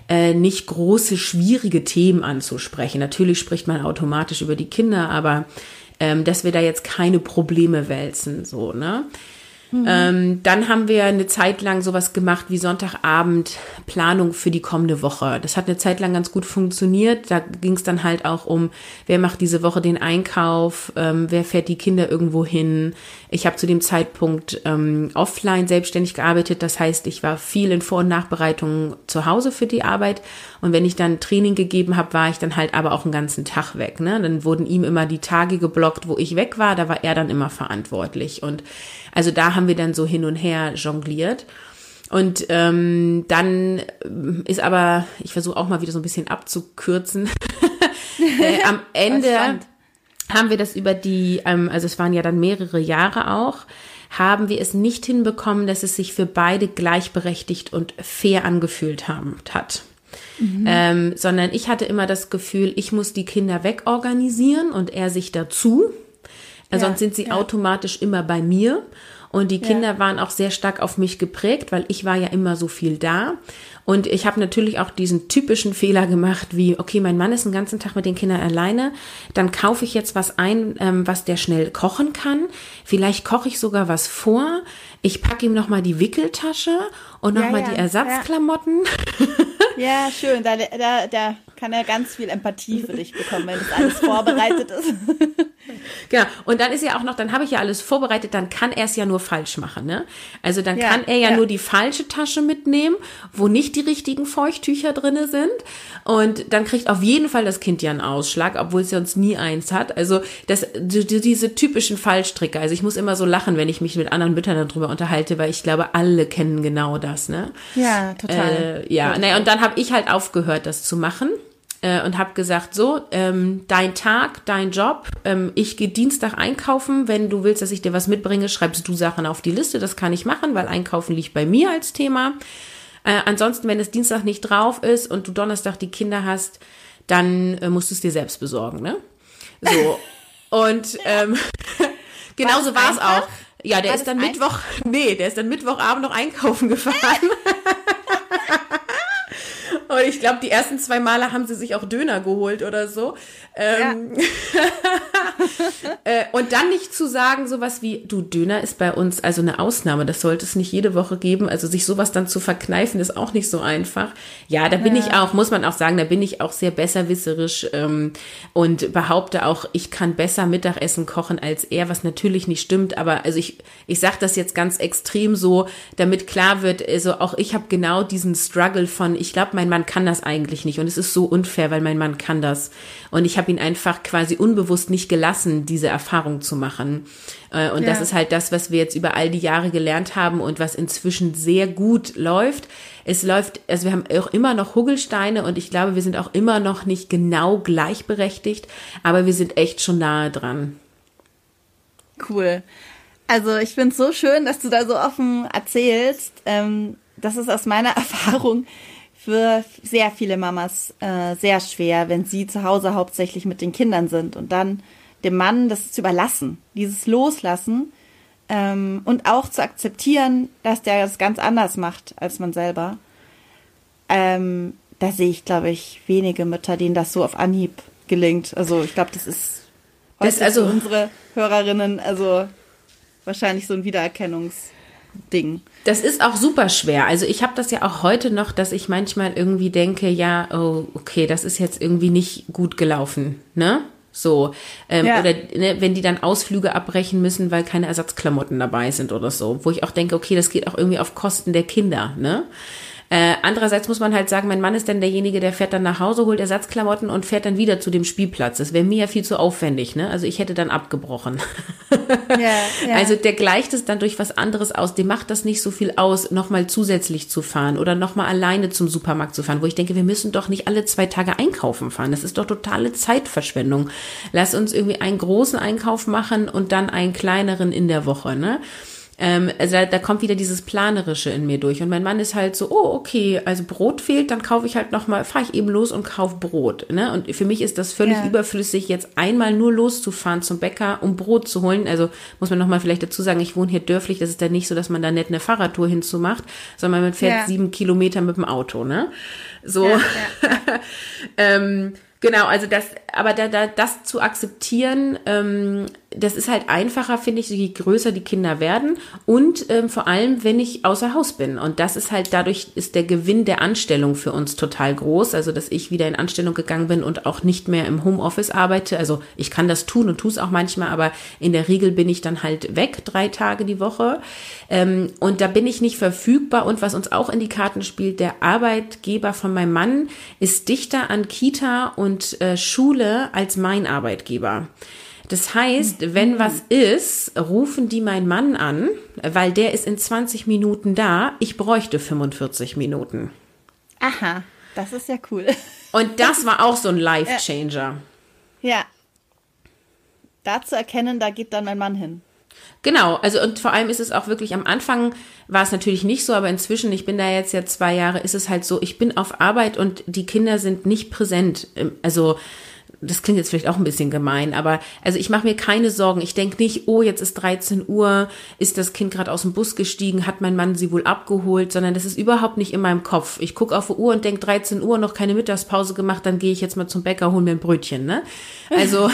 S2: äh, nicht große, schwierige Themen anzusprechen. Natürlich spricht man automatisch über die Kinder, aber ähm, dass wir da jetzt keine Probleme wälzen, so, ne? Mhm. Ähm, dann haben wir eine Zeit lang sowas gemacht wie Sonntagabend Planung für die kommende Woche. Das hat eine Zeit lang ganz gut funktioniert. Da ging es dann halt auch um, wer macht diese Woche den Einkauf, ähm, wer fährt die Kinder irgendwo hin. Ich habe zu dem Zeitpunkt ähm, offline selbstständig gearbeitet. Das heißt, ich war viel in Vor- und Nachbereitungen zu Hause für die Arbeit. Und wenn ich dann Training gegeben habe, war ich dann halt aber auch einen ganzen Tag weg. Ne? Dann wurden ihm immer die Tage geblockt, wo ich weg war. Da war er dann immer verantwortlich. Und also da haben wir dann so hin und her jongliert. Und ähm, dann ist aber, ich versuche auch mal wieder so ein bisschen abzukürzen. [laughs] äh, am Ende haben wir das über die, ähm, also es waren ja dann mehrere Jahre auch, haben wir es nicht hinbekommen, dass es sich für beide gleichberechtigt und fair angefühlt haben, hat. Mhm. Ähm, sondern ich hatte immer das Gefühl, ich muss die Kinder wegorganisieren und er sich dazu. Ja, Sonst sind sie ja. automatisch immer bei mir. Und die Kinder ja. waren auch sehr stark auf mich geprägt, weil ich war ja immer so viel da. Und ich habe natürlich auch diesen typischen Fehler gemacht, wie, okay, mein Mann ist den ganzen Tag mit den Kindern alleine, dann kaufe ich jetzt was ein, ähm, was der schnell kochen kann. Vielleicht koche ich sogar was vor. Ich packe ihm nochmal die Wickeltasche und nochmal ja, ja, die Ersatzklamotten.
S1: Ja. [laughs] ja, schön. Da, da, da kann er ganz viel Empathie für dich bekommen, wenn das alles vorbereitet ist. [laughs]
S2: Genau. Und dann ist ja auch noch, dann habe ich ja alles vorbereitet, dann kann er es ja nur falsch machen, ne? Also dann
S1: Ja,
S2: kann er ja,
S1: ja.
S2: nur die falsche Tasche mitnehmen, wo nicht die richtigen Feuchttücher drinne sind. Und dann kriegt auf jeden Fall das Kind ja einen Ausschlag, obwohl es sonst nie eins hat. Also das, die, die- diese typischen Fallstricke. Also ich muss immer so lachen, wenn ich mich mit anderen Müttern darüber unterhalte, weil ich glaube, alle kennen genau das, ne?
S1: Ja, total.
S2: Äh, ja,
S1: Total.
S2: naja, und dann habe ich halt aufgehört, das zu machen äh, und habe gesagt, so, ähm, dein Tag, dein Job, ähm, ich gehe Dienstag einkaufen, wenn du willst, dass ich dir was mitbringe, schreibst du Sachen auf die Liste, das kann ich machen, weil Einkaufen liegt bei mir als Thema. Äh, ansonsten, wenn es Dienstag nicht drauf ist und du Donnerstag die Kinder hast, dann äh, musst du es dir selbst besorgen, ne? So. [laughs] und ähm, [laughs] genauso war es auch. Ja, der
S1: War
S2: ist dann Mittwoch, [laughs] nee, der ist dann Mittwochabend noch einkaufen gefahren. Und ich glaube, die ersten zwei Male haben sie sich auch Döner geholt oder so. Ähm, [laughs] äh, und dann nicht zu sagen, sowas wie, du, Döner ist bei uns also eine Ausnahme, das sollte es nicht jede Woche geben. Also sich sowas dann zu verkneifen, ist auch nicht so einfach. Ja, da bin ich auch, muss man auch sagen, da bin ich auch sehr besserwisserisch ähm, und behaupte auch, ich kann besser Mittagessen kochen als er, was natürlich nicht stimmt. Aber also ich, ich sage das jetzt ganz extrem so, damit klar wird, also auch ich habe genau diesen Struggle von, ich glaube, mein Mann kann das eigentlich nicht und es ist so unfair, weil mein Mann kann das. Und ich habe ihn einfach quasi unbewusst nicht gelassen, diese Erfahrung zu machen. Äh, Und das
S1: Ja.
S2: ist halt das, was wir jetzt über all die Jahre gelernt haben und was inzwischen sehr gut läuft. Es läuft, also wir haben auch immer noch Huggelsteine und ich glaube, wir sind auch immer noch nicht genau gleichberechtigt, aber wir sind echt schon nahe dran.
S1: Cool. Also ich finde es so schön, dass du da so offen erzählst. Ähm, das ist aus meiner [laughs] Erfahrung für sehr viele Mamas äh, sehr schwer, wenn sie zu Hause hauptsächlich mit den Kindern sind und dann dem Mann das zu überlassen, dieses Loslassen ähm, und auch zu akzeptieren, dass der das ganz anders macht als man selber. Ähm, da sehe ich, glaube ich, wenige Mütter, denen das so auf Anhieb gelingt. Also ich glaube, das ist
S2: Das
S1: heute
S2: also-
S1: für unsere Hörerinnen also wahrscheinlich so ein Wiedererkennungsding.
S2: Das ist auch super schwer. Also ich habe das ja auch heute noch, dass ich manchmal irgendwie denke, ja, oh, okay, das ist jetzt irgendwie nicht gut gelaufen, ne? So. Ähm,
S1: Ja.
S2: Oder ne, wenn die dann Ausflüge abbrechen müssen, weil keine Ersatzklamotten dabei sind oder so. Wo ich auch denke, okay, das geht auch irgendwie auf Kosten der Kinder, ne? Äh, andererseits muss man halt sagen, mein Mann ist dann derjenige, der fährt dann nach Hause, holt Ersatzklamotten und fährt dann wieder zu dem Spielplatz. Das wäre mir ja viel zu aufwendig, ne? Also ich hätte dann abgebrochen.
S1: Ja, [laughs]
S2: Also der gleicht es dann durch was anderes aus. Dem macht das nicht so viel aus, nochmal zusätzlich zu fahren oder nochmal alleine zum Supermarkt zu fahren, wo ich denke, wir müssen doch nicht alle zwei Tage einkaufen fahren. Das ist doch totale Zeitverschwendung. Lass uns irgendwie einen großen Einkauf machen und dann einen kleineren in der Woche, ne? Ähm, also da, da kommt wieder dieses Planerische in mir durch. Und mein Mann ist halt so, oh, okay, also Brot fehlt, dann kaufe ich halt nochmal, fahre ich eben los und kaufe Brot. Ne? Und für mich ist das völlig
S1: Ja.
S2: überflüssig, jetzt einmal nur loszufahren zum Bäcker, um Brot zu holen. Also muss man nochmal vielleicht dazu sagen, ich wohne hier dörflich, das ist dann nicht so, dass man da nicht eine Fahrradtour hinzumacht, sondern man fährt
S1: Ja.
S2: sieben Kilometer mit dem Auto, ne? So.
S1: Ja, [laughs]
S2: ähm, genau, also das, aber da, da, das zu akzeptieren, ähm, das ist halt einfacher, finde ich, je größer die Kinder werden und ähm, vor allem, wenn ich außer Haus bin. Und das ist halt, dadurch ist der Gewinn der Anstellung für uns total groß. Also, dass ich wieder in Anstellung gegangen bin und auch nicht mehr im Homeoffice arbeite. Also, ich kann das tun und tue es auch manchmal, aber in der Regel bin ich dann halt weg, drei Tage die Woche. Ähm, und da bin ich nicht verfügbar. Und was uns auch in die Karten spielt, der Arbeitgeber von meinem Mann ist dichter an Kita und äh, Schule als mein Arbeitgeber. Das heißt, wenn was ist, rufen die meinen Mann an, weil der ist in 20 Minuten da. Ich bräuchte 45 Minuten.
S1: Aha, das ist ja cool.
S2: Und das war auch so ein [laughs] Life-Changer.
S1: Ja. Da zu erkennen, da geht dann mein Mann hin.
S2: Genau, also und vor allem ist es auch wirklich am Anfang war es natürlich nicht so, aber inzwischen, ich bin da jetzt ja zwei Jahre, ist es halt so, ich bin auf Arbeit und die Kinder sind nicht präsent. Also das klingt jetzt vielleicht auch ein bisschen gemein, aber also ich mache mir keine Sorgen. Ich denke nicht, oh, jetzt ist 13 Uhr, ist das Kind gerade aus dem Bus gestiegen, hat mein Mann sie wohl abgeholt, sondern das ist überhaupt nicht in meinem Kopf. Ich gucke auf die Uhr und denke, 13 Uhr, noch keine Mittagspause gemacht, dann gehe ich jetzt mal zum Bäcker, hol mir ein Brötchen. Ne? Also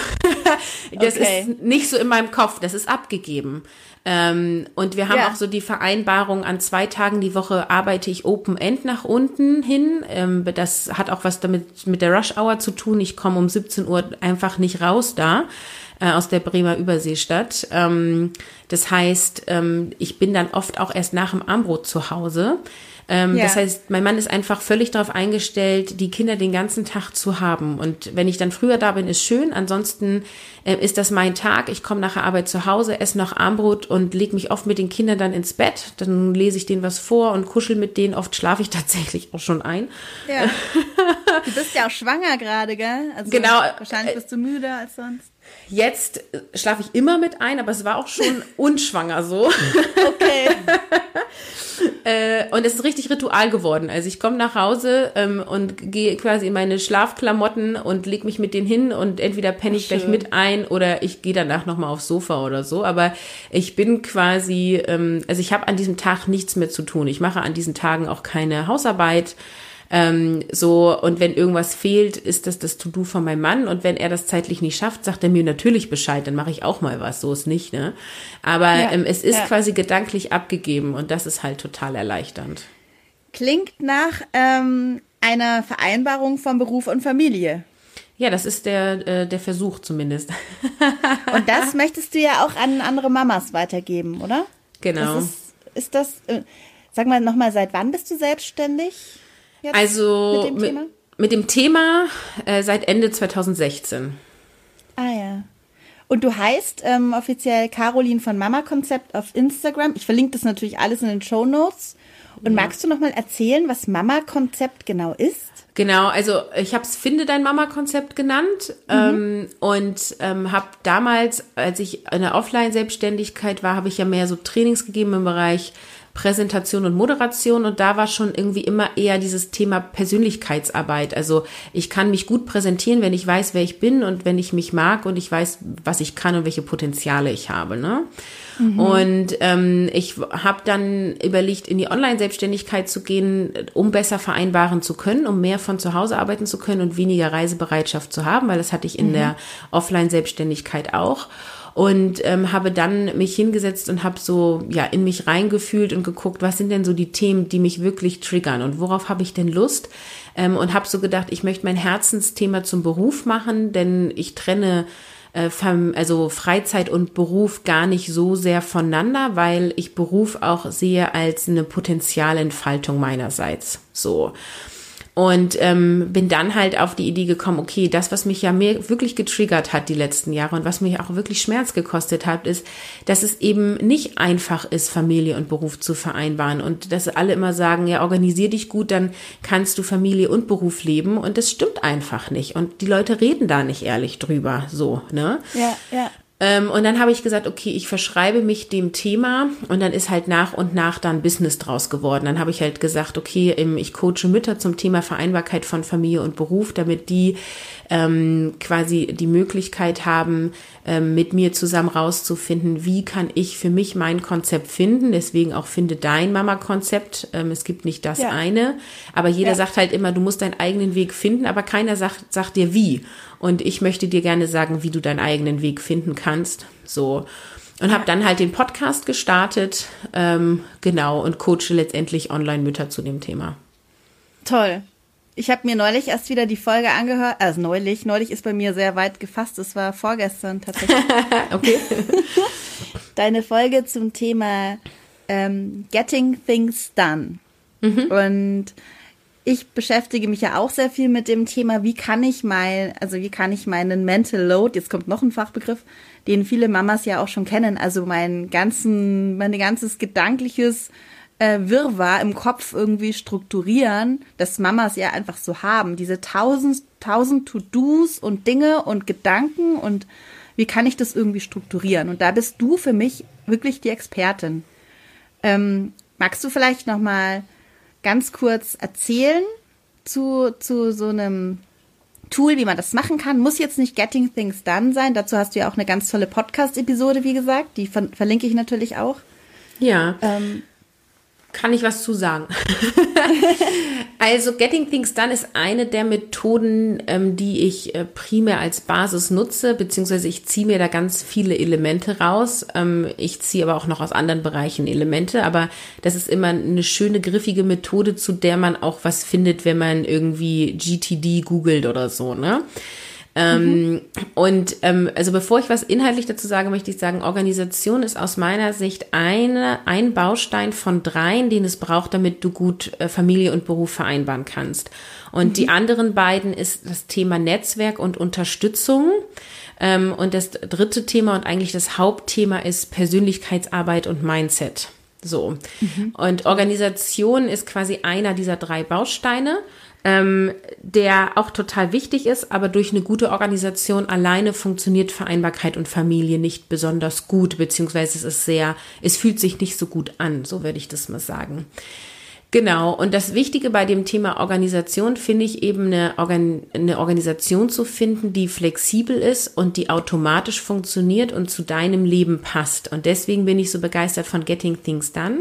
S2: [laughs] das
S1: Okay.
S2: ist nicht so in meinem Kopf, das ist abgegeben. Ähm, und wir haben
S1: Ja.
S2: auch so die Vereinbarung, an zwei Tagen die Woche arbeite ich Open End nach unten hin. Ähm, das hat auch was damit mit der Rush Hour zu tun. Ich komme um 17 Uhr einfach nicht raus da. äh, aus der Bremer Überseestadt. Ähm, das heißt, ähm, ich bin dann oft auch erst nach dem Armbrot zu Hause. Ähm, ja. Das heißt, mein Mann ist einfach völlig darauf eingestellt, die Kinder den ganzen Tag zu haben. Und wenn ich dann früher da bin, ist schön. Ansonsten äh, ist das mein Tag. Ich komme nach der Arbeit zu Hause, esse noch Armbrot und lege mich oft mit den Kindern dann ins Bett. Dann lese ich denen was vor und kuschel mit denen. Oft schlafe ich [laughs] tatsächlich auch schon ein.
S1: Ja. Du bist ja auch schwanger gerade, gell?
S2: Also genau.
S1: Wahrscheinlich bist du müder als sonst.
S2: Jetzt äh, schlafe ich immer mit ein, aber es war auch schon [laughs] unschwanger so.
S1: Okay. [laughs]
S2: äh, und es ist richtig Ritual geworden. Also ich komme nach Hause ähm, und gehe quasi in meine Schlafklamotten und leg mich mit denen hin und entweder penne ich gleich mit ein oder ich gehe danach nochmal aufs Sofa oder so. Aber ich bin quasi, ähm, also ich habe an diesem Tag nichts mehr zu tun. Ich mache an diesen Tagen auch keine Hausarbeit. Ähm, so, und wenn irgendwas fehlt, ist das das To-Do von meinem Mann. Und wenn er das zeitlich nicht schafft, sagt er mir natürlich Bescheid, dann mache ich auch mal was. So ist nicht, ne? Aber ja, ähm, es ist ja. quasi gedanklich abgegeben und das ist halt total erleichternd.
S1: Klingt nach ähm, einer Vereinbarung von Beruf und Familie.
S2: Ja, das ist der, äh, der Versuch zumindest. [laughs]
S1: und das möchtest du ja auch an andere Mamas weitergeben, oder?
S2: Genau.
S1: Das ist, ist das, äh, sag mal nochmal, seit wann bist du selbstständig?
S2: Jetzt also mit dem Thema? Mit, dem Thema äh, seit Ende 2016.
S1: Ah ja. Und du heißt ähm, offiziell Caroline von Mama Konzept auf Instagram. Ich verlinke das natürlich alles in den Show Notes. Und ja. magst du noch mal erzählen, was Mama Konzept genau ist?
S2: Genau, also ich habe es Finde dein Mama-Konzept genannt mhm. ähm, und ähm, habe damals, als ich in der Offline-Selbstständigkeit war, habe ich ja mehr so Trainings gegeben im Bereich Präsentation und Moderation und da war schon irgendwie immer eher dieses Thema Persönlichkeitsarbeit. Also ich kann mich gut präsentieren, wenn ich weiß, wer ich bin und wenn ich mich mag und ich weiß, was ich kann und welche Potenziale ich habe. Ne? Mhm. Und ähm, ich habe dann überlegt, in die Online-Selbstständigkeit zu gehen, um besser vereinbaren zu können, um mehr von zu Hause arbeiten zu können und weniger Reisebereitschaft zu haben, weil das hatte ich in mhm. der Offline-Selbstständigkeit auch und ähm, habe dann mich hingesetzt und habe so ja in mich reingefühlt und geguckt, was sind denn so die Themen, die mich wirklich triggern und worauf habe ich denn Lust ähm, und habe so gedacht, ich möchte mein Herzensthema zum Beruf machen, denn ich trenne äh, also Freizeit und Beruf gar nicht so sehr voneinander, weil ich Beruf auch sehe als eine Potenzialentfaltung meinerseits. So. Und ähm, bin dann halt auf die Idee gekommen, okay, das, was mich ja mehr wirklich getriggert hat die letzten Jahre und was mich auch wirklich Schmerz gekostet hat, ist, dass es eben nicht einfach ist, Familie und Beruf zu vereinbaren. Und dass alle immer sagen, ja, organisier dich gut, dann kannst du Familie und Beruf leben. Und das stimmt einfach nicht. Und die Leute reden da nicht ehrlich drüber, so, ne?
S1: Ja, ja.
S2: Ähm, und dann habe ich gesagt, okay, ich verschreibe mich dem Thema und dann ist halt nach und nach dann Business draus geworden. Dann habe ich halt gesagt, okay, ich coache Mütter zum Thema Vereinbarkeit von Familie und Beruf, damit die ähm, quasi die Möglichkeit haben, ähm, mit mir zusammen rauszufinden, wie kann ich für mich mein Konzept finden. Deswegen auch finde dein Mama-Konzept. Ähm, es gibt nicht das ja. eine, aber jeder ja. sagt halt immer, du musst deinen eigenen Weg finden, aber keiner sagt, sagt dir wie. Und ich möchte dir gerne sagen, wie du deinen eigenen Weg finden kannst. So. Und habe dann halt den Podcast gestartet, ähm, genau, und coache letztendlich Online-Mütter zu dem Thema.
S1: Toll. Ich habe mir neulich erst wieder die Folge angehört. Also neulich, neulich ist bei mir sehr weit gefasst. Es war vorgestern tatsächlich. [laughs]
S2: okay. [laughs]
S1: Deine Folge zum Thema ähm, Getting Things Done. Mhm. Und ich beschäftige mich ja auch sehr viel mit dem Thema, wie kann ich mein, also wie kann ich meinen Mental Load, jetzt kommt noch ein Fachbegriff, den viele Mamas ja auch schon kennen, also mein ganzen, mein ganzes gedankliches äh, Wirrwarr im Kopf irgendwie strukturieren, dass Mamas ja einfach so haben, diese tausend, tausend To-Dos und Dinge und Gedanken und wie kann ich das irgendwie strukturieren? Und da bist du für mich wirklich die Expertin. Ähm, magst du vielleicht noch mal ganz kurz erzählen zu, zu so einem Tool, wie man das machen kann. Muss jetzt nicht Getting Things Done sein. Dazu hast du ja auch eine ganz tolle Podcast-Episode, wie gesagt. Die ver verlinke ich natürlich auch.
S2: Ja. Ähm, kann ich was zu sagen. [laughs] also Getting Things Done ist eine der Methoden, ähm, die ich äh, primär als Basis nutze, beziehungsweise ich ziehe mir da ganz viele Elemente raus. Ähm, ich ziehe aber auch noch aus anderen Bereichen Elemente, aber das ist immer eine schöne, griffige Methode, zu der man auch was findet, wenn man irgendwie GTD googelt oder so, ne? Ähm, mhm. Und ähm, also bevor ich was inhaltlich dazu sage, möchte ich sagen, Organisation ist aus meiner Sicht eine, ein Baustein von dreien, den es braucht, damit du gut äh, Familie und Beruf vereinbaren kannst. Und mhm. die anderen beiden ist das Thema Netzwerk und Unterstützung. Ähm, und das dritte Thema und eigentlich das Hauptthema ist Persönlichkeitsarbeit und Mindset. So. Mhm. Und Organisation ist quasi einer dieser drei Bausteine, ähm, der auch total wichtig ist, aber durch eine gute Organisation alleine funktioniert Vereinbarkeit und Familie nicht besonders gut, beziehungsweise es ist sehr, es fühlt sich nicht so gut an, so würde ich das mal sagen. Genau, und das Wichtige bei dem Thema Organisation finde ich eben eine, Organ eine Organisation zu finden, die flexibel ist und die automatisch funktioniert und zu deinem Leben passt. Und deswegen bin ich so begeistert von Getting Things Done,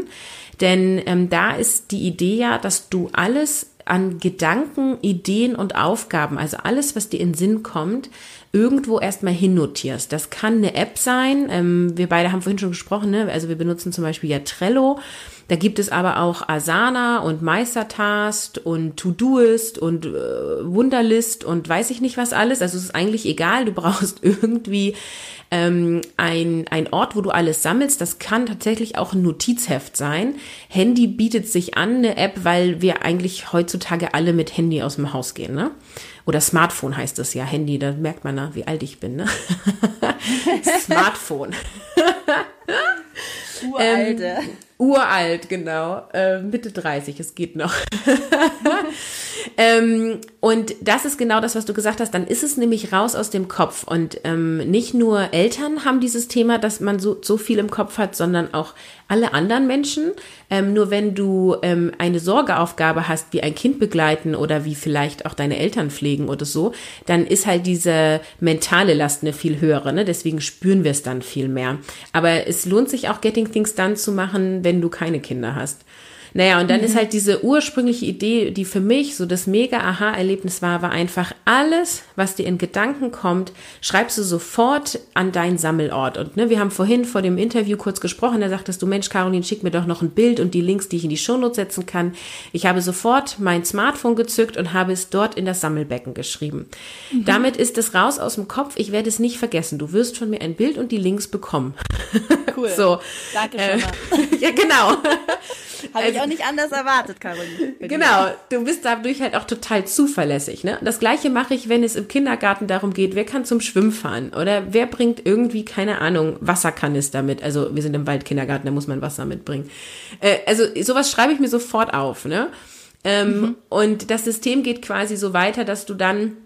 S2: denn ähm, da ist die Idee ja, dass du alles an Gedanken, Ideen und Aufgaben, also alles, was dir in Sinn kommt, irgendwo erstmal hinnotierst. Das kann eine App sein. Ähm, wir beide haben vorhin schon gesprochen, ne? also wir benutzen zum Beispiel ja Trello. Da gibt es aber auch Asana und Meistertask und Todoist und äh, Wunderlist und weiß ich nicht was alles. Also es ist eigentlich egal, du [laughs] brauchst irgendwie ähm, ein, ein Ort, wo du alles sammelst. Das kann tatsächlich auch ein Notizheft sein. Handy bietet sich an, eine App, weil wir eigentlich heutzutage alle mit Handy aus dem Haus gehen. Ne? Oder Smartphone heißt es ja, Handy, da merkt man, na, wie alt ich bin. Ne? [laughs] Smartphone. [laughs]
S1: Uralte.
S2: Ähm, uralt, genau. Äh, Mitte 30, es geht noch. [laughs] ähm, und das ist genau das, was du gesagt hast. Dann ist es nämlich raus aus dem Kopf. Und ähm, nicht nur Eltern haben dieses Thema, dass man so, so viel im Kopf hat, sondern auch alle anderen Menschen. Ähm, nur wenn du ähm, eine Sorgeaufgabe hast, wie ein Kind begleiten oder wie vielleicht auch deine Eltern pflegen oder so, dann ist halt diese mentale Last eine viel höhere. Ne? Deswegen spüren wir es dann viel mehr. Aber es lohnt sich auch Getting Things Done zu machen, wenn du keine Kinder hast. Naja, und dann mhm. ist halt diese ursprüngliche Idee, die für mich so das mega Aha-Erlebnis war, war einfach alles, was dir in Gedanken kommt, schreibst du sofort an deinen Sammelort. Und ne, wir haben vorhin vor dem Interview kurz gesprochen, da sagtest du, Mensch, Caroline, schick mir doch noch ein Bild und die Links, die ich in die Shownotes setzen kann. Ich habe sofort mein Smartphone gezückt und habe es dort in das Sammelbecken geschrieben. Mhm. Damit ist es raus aus dem Kopf. Ich werde es nicht vergessen. Du wirst von mir ein Bild und die Links bekommen.
S1: Cool. [laughs]
S2: so.
S1: Danke schon
S2: äh, [laughs] ja, genau. [laughs]
S1: Habe ich auch nicht anders erwartet, Caroline.
S2: Genau, du bist dadurch halt auch total zuverlässig. Ne? Das gleiche mache ich, wenn es im Kindergarten darum geht, wer kann zum Schwimmen fahren oder wer bringt irgendwie, keine Ahnung, Wasserkanister mit. Also wir sind im Waldkindergarten, da muss man Wasser mitbringen. Äh, also sowas schreibe ich mir sofort auf. Ne? Ähm, mhm. Und das System geht quasi so weiter, dass du dann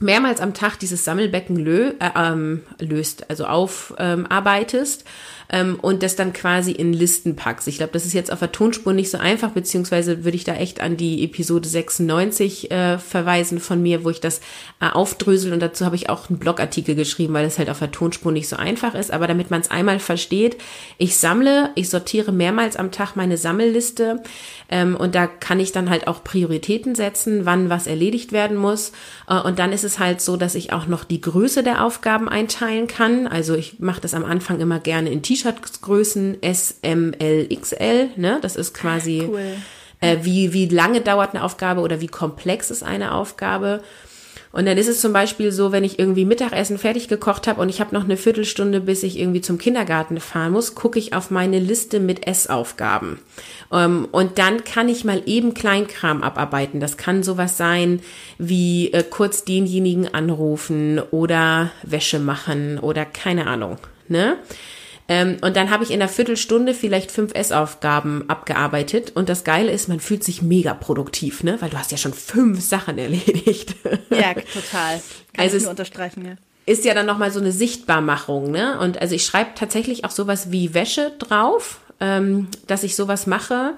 S2: mehrmals am Tag dieses Sammelbecken lö äh, ähm, löst, also aufarbeitest. Ähm, ähm, und das dann quasi in Listen packst. Ich glaube, das ist jetzt auf der Tonspur nicht so einfach, beziehungsweise würde ich da echt an die Episode 96 äh, verweisen von mir, wo ich das äh, aufdrösel und dazu habe ich auch einen Blogartikel geschrieben, weil es halt auf der Tonspur nicht so einfach ist. Aber damit man es einmal versteht, ich sammle, ich sortiere mehrmals am Tag meine Sammelliste ähm, und da kann ich dann halt auch Prioritäten setzen, wann was erledigt werden muss. Äh, und dann ist es halt so, dass ich auch noch die Größe der Aufgaben einteilen kann. Also ich mache das am Anfang immer gerne in T-Shirt-Größen S, M, L, XL. Ne? Das ist quasi, cool. äh, wie, wie lange dauert eine Aufgabe oder wie komplex ist eine Aufgabe. Und dann ist es zum Beispiel so, wenn ich irgendwie Mittagessen fertig gekocht habe und ich habe noch eine Viertelstunde, bis ich irgendwie zum Kindergarten fahren muss, gucke ich auf meine Liste mit Essaufgaben. Ähm, und dann kann ich mal eben Kleinkram abarbeiten. Das kann sowas sein wie äh, kurz denjenigen anrufen oder Wäsche machen oder keine Ahnung. Ne? Ähm, und dann habe ich in einer Viertelstunde vielleicht fünf Essaufgaben abgearbeitet. Und das Geile ist, man fühlt sich mega produktiv, ne? Weil du hast ja schon fünf Sachen [laughs] erledigt.
S1: Ja, total. Kann also ich nur unterstreichen, ja
S2: ist ja dann nochmal so eine Sichtbarmachung, ne? Und also ich schreibe tatsächlich auch sowas wie Wäsche drauf, ähm, dass ich sowas mache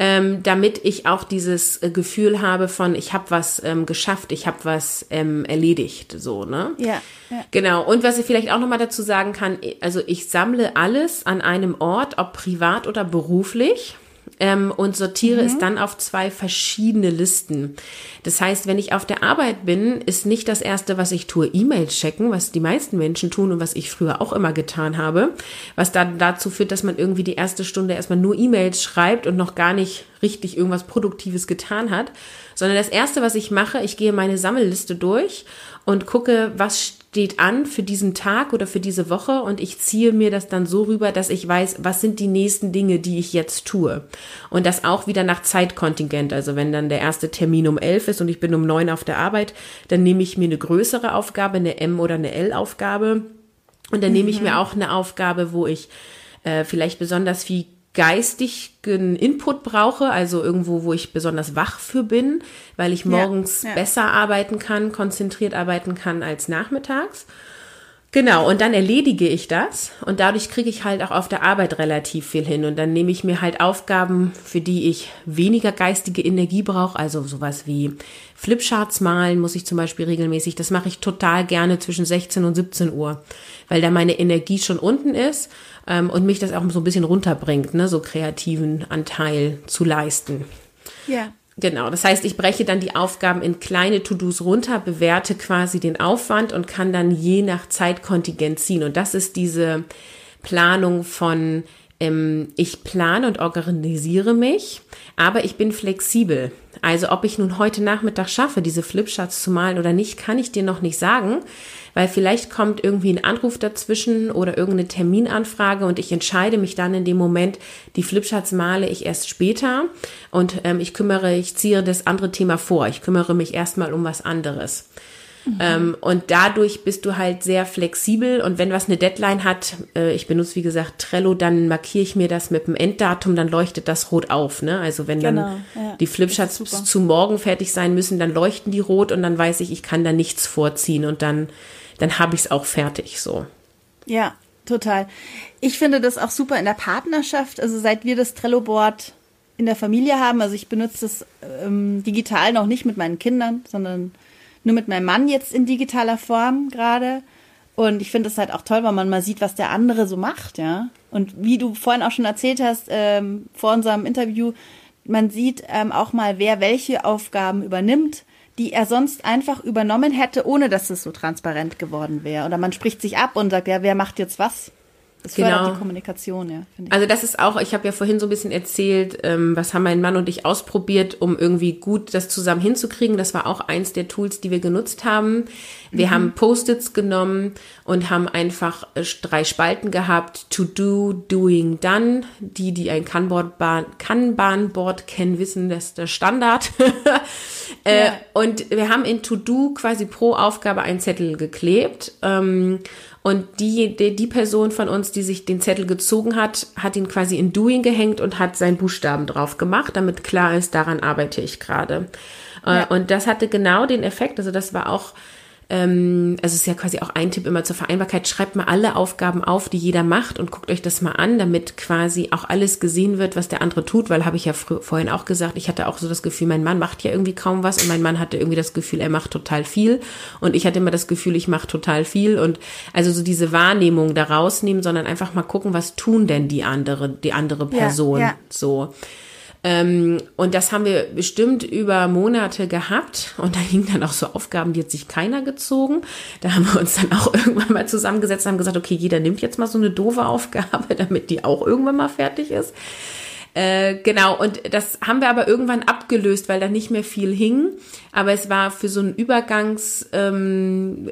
S2: ähm, damit ich auch dieses äh, Gefühl habe von, ich habe was ähm, geschafft, ich habe was ähm, erledigt, so, ne?
S1: Ja, ja.
S2: Genau. Und was ich vielleicht auch nochmal dazu sagen kann, also ich sammle alles an einem Ort, ob privat oder beruflich ähm, und sortiere mhm. es dann auf zwei verschiedene Listen. Das heißt, wenn ich auf der Arbeit bin, ist nicht das Erste, was ich tue, E-Mails checken, was die meisten Menschen tun und was ich früher auch immer getan habe, was dann dazu führt, dass man irgendwie die erste Stunde erstmal nur E-Mails schreibt und noch gar nicht richtig irgendwas Produktives getan hat, sondern das Erste, was ich mache, ich gehe meine Sammelliste durch und gucke, was steht an für diesen Tag oder für diese Woche und ich ziehe mir das dann so rüber, dass ich weiß, was sind die nächsten Dinge, die ich jetzt tue. Und das auch wieder nach Zeitkontingent. Also wenn dann der erste Termin um elf ist und ich bin um neun auf der Arbeit, dann nehme ich mir eine größere Aufgabe, eine M- oder eine L-Aufgabe. Und dann nehme ich mir mhm. auch eine Aufgabe, wo ich äh, vielleicht besonders viel geistigen Input brauche, also irgendwo, wo ich besonders wach für bin, weil ich morgens ja, ja. besser arbeiten kann, konzentriert arbeiten kann als nachmittags. Genau, und dann erledige ich das und dadurch kriege ich halt auch auf der Arbeit relativ viel hin und dann nehme ich mir halt Aufgaben, für die ich weniger geistige Energie brauche, also sowas wie Flipcharts malen muss ich zum Beispiel regelmäßig, das mache ich total gerne zwischen 16 und 17 Uhr, weil da meine Energie schon unten ist ähm, und mich das auch so ein bisschen runterbringt, ne, so kreativen Anteil zu leisten. Ja. Genau, das heißt, ich breche dann die Aufgaben in kleine To-Dos runter, bewerte quasi den Aufwand und kann dann je nach Zeitkontingent ziehen. Und das ist diese Planung von, ähm, ich plane und organisiere mich, aber ich bin flexibel. Also ob ich nun heute Nachmittag schaffe, diese Flipcharts zu malen oder nicht, kann ich dir noch nicht sagen weil vielleicht kommt irgendwie ein Anruf dazwischen oder irgendeine Terminanfrage und ich entscheide mich dann in dem Moment, die Flipcharts male ich erst später und ähm, ich kümmere, ich ziehe das andere Thema vor. Ich kümmere mich erstmal um was anderes. Mhm. Ähm, und dadurch bist du halt sehr flexibel und wenn was eine Deadline hat, äh, ich benutze wie gesagt Trello, dann markiere ich mir das mit dem Enddatum, dann leuchtet das rot auf. Ne? Also wenn genau, dann ja, die Flipcharts zu morgen fertig sein müssen, dann leuchten die rot und dann weiß ich, ich kann da nichts vorziehen und dann dann habe ich es auch fertig so.
S1: Ja, total. Ich finde das auch super in der Partnerschaft. Also seit wir das Trello-Board in der Familie haben, also ich benutze das ähm, digital noch nicht mit meinen Kindern, sondern nur mit meinem Mann jetzt in digitaler Form gerade. Und ich finde es halt auch toll, weil man mal sieht, was der andere so macht, ja. Und wie du vorhin auch schon erzählt hast, ähm, vor unserem Interview, man sieht ähm, auch mal, wer welche Aufgaben übernimmt die er sonst einfach übernommen hätte, ohne dass es so transparent geworden wäre. Oder man spricht sich ab und sagt, ja, wer macht jetzt was? Das genau. fördert die Kommunikation, ja.
S2: Also das ist auch, ich habe ja vorhin so ein bisschen erzählt, ähm, was haben mein Mann und ich ausprobiert, um irgendwie gut das zusammen hinzukriegen. Das war auch eins der Tools, die wir genutzt haben. Wir mhm. haben Post-its genommen und haben einfach äh, drei Spalten gehabt. To do, doing, done. Die, die ein Kanban-Board kennen, wissen, das ist der Standard. [laughs] äh, ja. Und wir haben in To do quasi pro Aufgabe einen Zettel geklebt. Ähm, und die, die, die Person von uns, die sich den Zettel gezogen hat, hat ihn quasi in Doing gehängt und hat seinen Buchstaben drauf gemacht, damit klar ist, daran arbeite ich gerade. Äh, ja. Und das hatte genau den Effekt, also das war auch ähm, also es ist ja quasi auch ein Tipp immer zur Vereinbarkeit, schreibt mal alle Aufgaben auf, die jeder macht und guckt euch das mal an, damit quasi auch alles gesehen wird, was der andere tut, weil habe ich ja vorhin auch gesagt, ich hatte auch so das Gefühl, mein Mann macht ja irgendwie kaum was und mein Mann hatte irgendwie das Gefühl, er macht total viel und ich hatte immer das Gefühl, ich mache total viel und also so diese Wahrnehmung da rausnehmen, sondern einfach mal gucken, was tun denn die andere, die andere Person ja, ja. so. Ähm, und das haben wir bestimmt über Monate gehabt. Und da hingen dann auch so Aufgaben, die hat sich keiner gezogen. Da haben wir uns dann auch [laughs] irgendwann mal zusammengesetzt und haben gesagt, okay, jeder nimmt jetzt mal so eine doofe Aufgabe, [laughs] damit die auch irgendwann mal fertig ist. Äh, genau, und das haben wir aber irgendwann abgelöst, weil da nicht mehr viel hing. Aber es war für so einen Übergangsmoment ähm,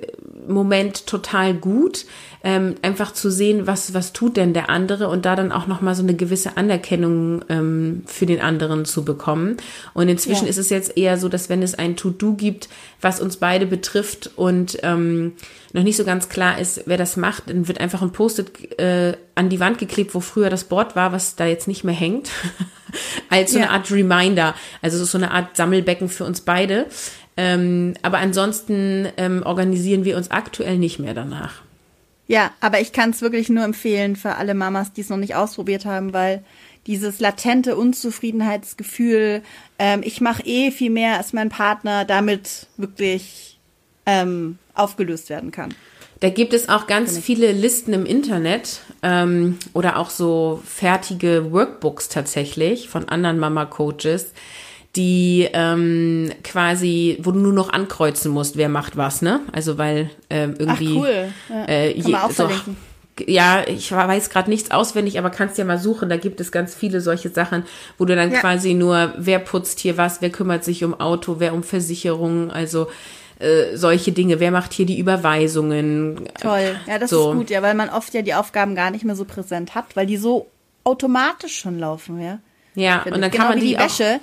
S2: total gut, ähm, einfach zu sehen, was, was tut denn der andere und da dann auch nochmal so eine gewisse Anerkennung ähm, für den anderen zu bekommen. Und inzwischen ja. ist es jetzt eher so, dass wenn es ein To-Do gibt, was uns beide betrifft und ähm, noch nicht so ganz klar ist, wer das macht, dann wird einfach ein Post-it äh, an die Wand geklebt, wo früher das Board war, was da jetzt nicht mehr hängt, [laughs] als so ja. eine Art Reminder. Also so eine Art Sammelbecken für uns beide. Ähm, aber ansonsten ähm, organisieren wir uns aktuell nicht mehr danach.
S1: Ja, aber ich kann es wirklich nur empfehlen für alle Mamas, die es noch nicht ausprobiert haben, weil dieses latente Unzufriedenheitsgefühl, ähm, ich mache eh viel mehr als mein Partner, damit wirklich ähm, aufgelöst werden kann.
S2: Da gibt es auch ganz viele Listen im Internet ähm, oder auch so fertige Workbooks tatsächlich von anderen Mama-Coaches, die ähm, quasi, wo du nur noch ankreuzen musst, wer macht was, ne? Also weil ähm, irgendwie Ach, cool. ja. äh, je, so, ja, ich weiß gerade nichts auswendig, aber kannst ja mal suchen. Da gibt es ganz viele solche Sachen, wo du dann ja. quasi nur, wer putzt hier was, wer kümmert sich um Auto, wer um Versicherungen, also äh, solche Dinge. Wer macht hier die Überweisungen?
S1: Toll. Ja, das so. ist gut, ja, weil man oft ja die Aufgaben gar nicht mehr so präsent hat, weil die so automatisch schon laufen, ja.
S2: Ja, und dann genau kann man die,
S1: die Wäsche.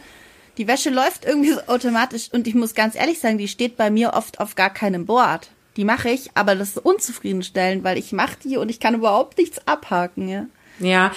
S1: Die Wäsche läuft irgendwie [laughs] so automatisch und ich muss ganz ehrlich sagen, die steht bei mir oft auf gar keinem Board. Die mache ich, aber das ist unzufriedenstellend, weil ich mache die und ich kann überhaupt nichts abhaken, ja.
S2: Ja,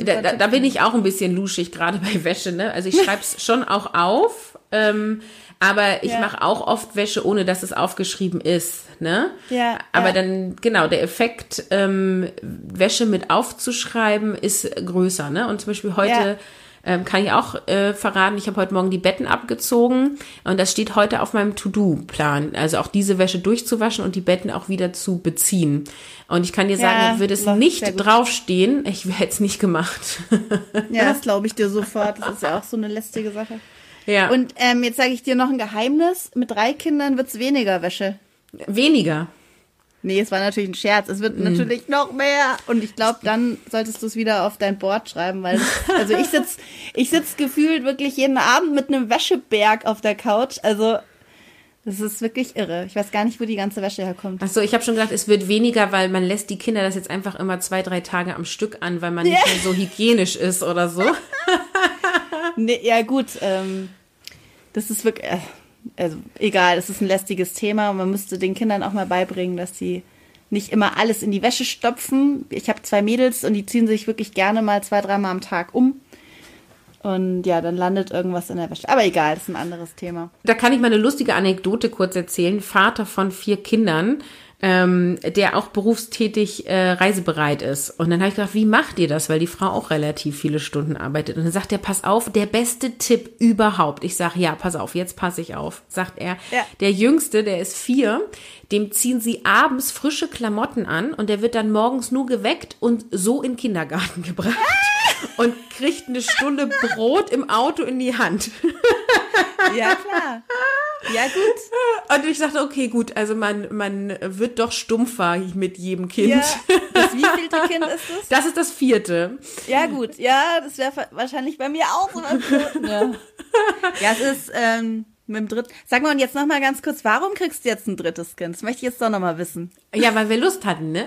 S2: da, da, da bin ich auch ein bisschen luschig, gerade bei Wäsche, ne? Also ich schreibe es schon auch auf, ähm, aber ich ja. mache auch oft Wäsche, ohne dass es aufgeschrieben ist, ne?
S1: Ja.
S2: Aber
S1: ja.
S2: dann, genau, der Effekt, ähm, Wäsche mit aufzuschreiben, ist größer, ne? Und zum Beispiel heute ja ähm, kann ich auch äh, verraten, ich habe heute Morgen die Betten abgezogen und das steht heute auf meinem To-Do-Plan. Also auch diese Wäsche durchzuwaschen und die Betten auch wieder zu beziehen. Und ich kann dir sagen, ja, würde es nicht draufstehen, ich hätte es nicht gemacht.
S1: ja, [laughs] das glaube ich dir sofort. Das ist ja auch so eine lästige Sache.
S2: Ja.
S1: Und ähm, jetzt sage ich dir noch ein Geheimnis. Mit drei Kindern wird es weniger Wäsche.
S2: Weniger?
S1: Nee, es war natürlich ein Scherz. Es wird mm. natürlich noch mehr. Und ich glaube, dann solltest du es wieder auf dein Board schreiben, weil, also ich sitz, [laughs] ich sitz gefühlt wirklich jeden Abend mit einem Wäscheberg auf der Couch. Also, das ist wirklich irre. Ich weiß gar nicht, wo die ganze Wäsche herkommt.
S2: Ach so, ich habe schon gedacht, es wird weniger, weil man lässt die Kinder das jetzt einfach immer zwei, drei Tage am Stück an, weil man nicht mehr so hygienisch ist oder so. [laughs]
S1: nee, ja gut, ähm, das ist wirklich, äh, also egal, es ist ein lästiges Thema und man müsste den Kindern auch mal beibringen, dass sie nicht immer alles in die Wäsche stopfen. Ich habe zwei Mädels und die ziehen sich wirklich gerne mal zwei, dreimal am Tag um. Und ja, dann landet irgendwas in der Wäsche. Aber egal, das ist ein anderes Thema.
S2: Da kann ich mal eine lustige Anekdote kurz erzählen. Vater von vier Kindern ähm, der auch berufstätig äh, reisebereit ist. Und dann habe ich gedacht, wie macht ihr das? Weil die Frau auch relativ viele Stunden arbeitet. Und dann sagt er, pass auf, der beste Tipp überhaupt. Ich sage, ja, pass auf, jetzt passe ich auf. Sagt er, ja. der Jüngste, der ist vier, dem ziehen sie abends frische Klamotten an und der wird dann morgens nur geweckt und so in den Kindergarten [laughs] gebracht. und kriegt eine Stunde Brot im Auto in die Hand.
S1: ja, klar. Ja, gut.
S2: Und ich dachte, okay, gut, also man, man wird doch stumpfer mit jedem Kind. Ja,
S1: das wievielte Kind ist das?
S2: Das ist das vierte.
S1: Ja, gut. Ja, das wäre wahrscheinlich bei mir auch so. [laughs] Ja. ja, es ist ähm, mit dem dritten. Sag mal, und jetzt nochmal ganz kurz, warum kriegst du jetzt ein drittes Kind? Das möchte ich jetzt doch nochmal wissen.
S2: Ja, weil wir Lust hatten, ne?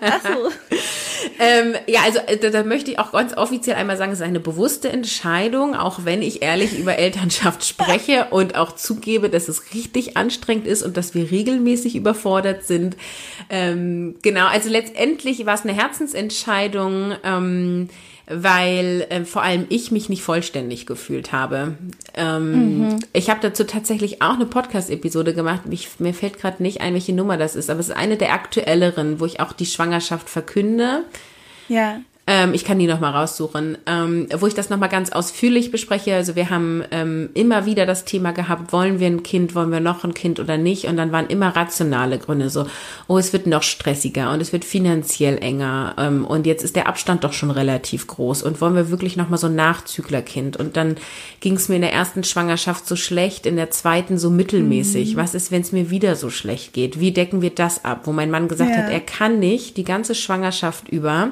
S1: Ach so. [laughs]
S2: ähm, ja, also äh, da, da, möchte ich auch ganz offiziell einmal sagen, es ist eine bewusste Entscheidung, auch wenn ich ehrlich über Elternschaft spreche und auch zugebe, dass es richtig anstrengend ist und dass wir regelmäßig überfordert sind. Ähm, genau, also letztendlich war es eine Herzensentscheidung. Ähm, weil äh, vor allem ich mich nicht vollständig gefühlt habe. Ähm, mhm. Ich habe dazu tatsächlich auch eine Podcast-Episode gemacht. Ich, mir fällt gerade nicht ein, welche Nummer das ist, aber es ist eine der aktuelleren, wo ich auch die Schwangerschaft verkünde.
S1: Ja.
S2: Ähm, ich kann die nochmal raussuchen, ähm, wo ich das nochmal ganz ausführlich bespreche. Also wir haben ähm, immer wieder das Thema gehabt, wollen wir ein Kind, wollen wir noch ein Kind oder nicht? Und dann waren immer rationale Gründe so, oh, es wird noch stressiger und es wird finanziell enger ähm, und jetzt ist der Abstand doch schon relativ groß und wollen wir wirklich nochmal so ein Nachzüglerkind? Und dann ging es mir in der ersten Schwangerschaft so schlecht, in der zweiten so mittelmäßig. Mhm. Was ist, wenn es mir wieder so schlecht geht? Wie decken wir das ab? Wo mein Mann gesagt ja. hat, er kann nicht die ganze Schwangerschaft über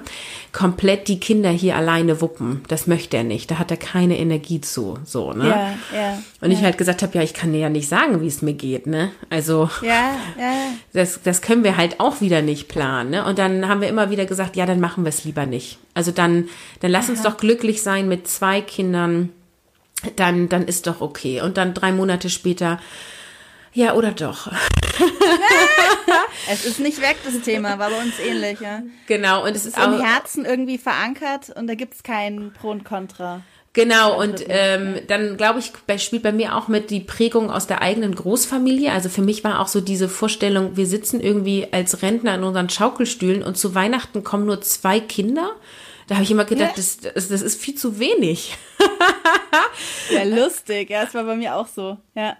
S2: komplett komplett die Kinder hier alleine wuppen. Das möchte er nicht. Da hat er keine Energie zu, so, ne?
S1: Ja, ja.
S2: Und
S1: ja.
S2: ich halt gesagt habe, ja, ich kann dir ja nicht sagen, wie es mir geht, ne? Also,
S1: ja, ja.
S2: Das, das können wir halt auch wieder nicht planen, ne? Und dann haben wir immer wieder gesagt, ja, dann machen wir es lieber nicht. Also dann, dann lass Aha. uns doch glücklich sein mit zwei Kindern. Dann, dann ist doch okay. Und dann drei Monate später, ja, oder doch. [laughs]
S1: es ist nicht weg, das Thema, war bei uns ähnlich, ja.
S2: Genau, und
S1: es ist auch im Herzen irgendwie verankert und da gibt es kein Pro und Contra.
S2: Genau, und ähm, dann glaube ich, spielt bei mir auch mit die Prägung aus der eigenen Großfamilie. Also für mich war auch so diese Vorstellung, wir sitzen irgendwie als Rentner in unseren Schaukelstühlen und zu Weihnachten kommen nur zwei Kinder. Da habe ich immer gedacht, ja. das, das, das ist viel zu wenig. [laughs]
S1: ja, lustig. Ja, es war bei mir auch so. Ja.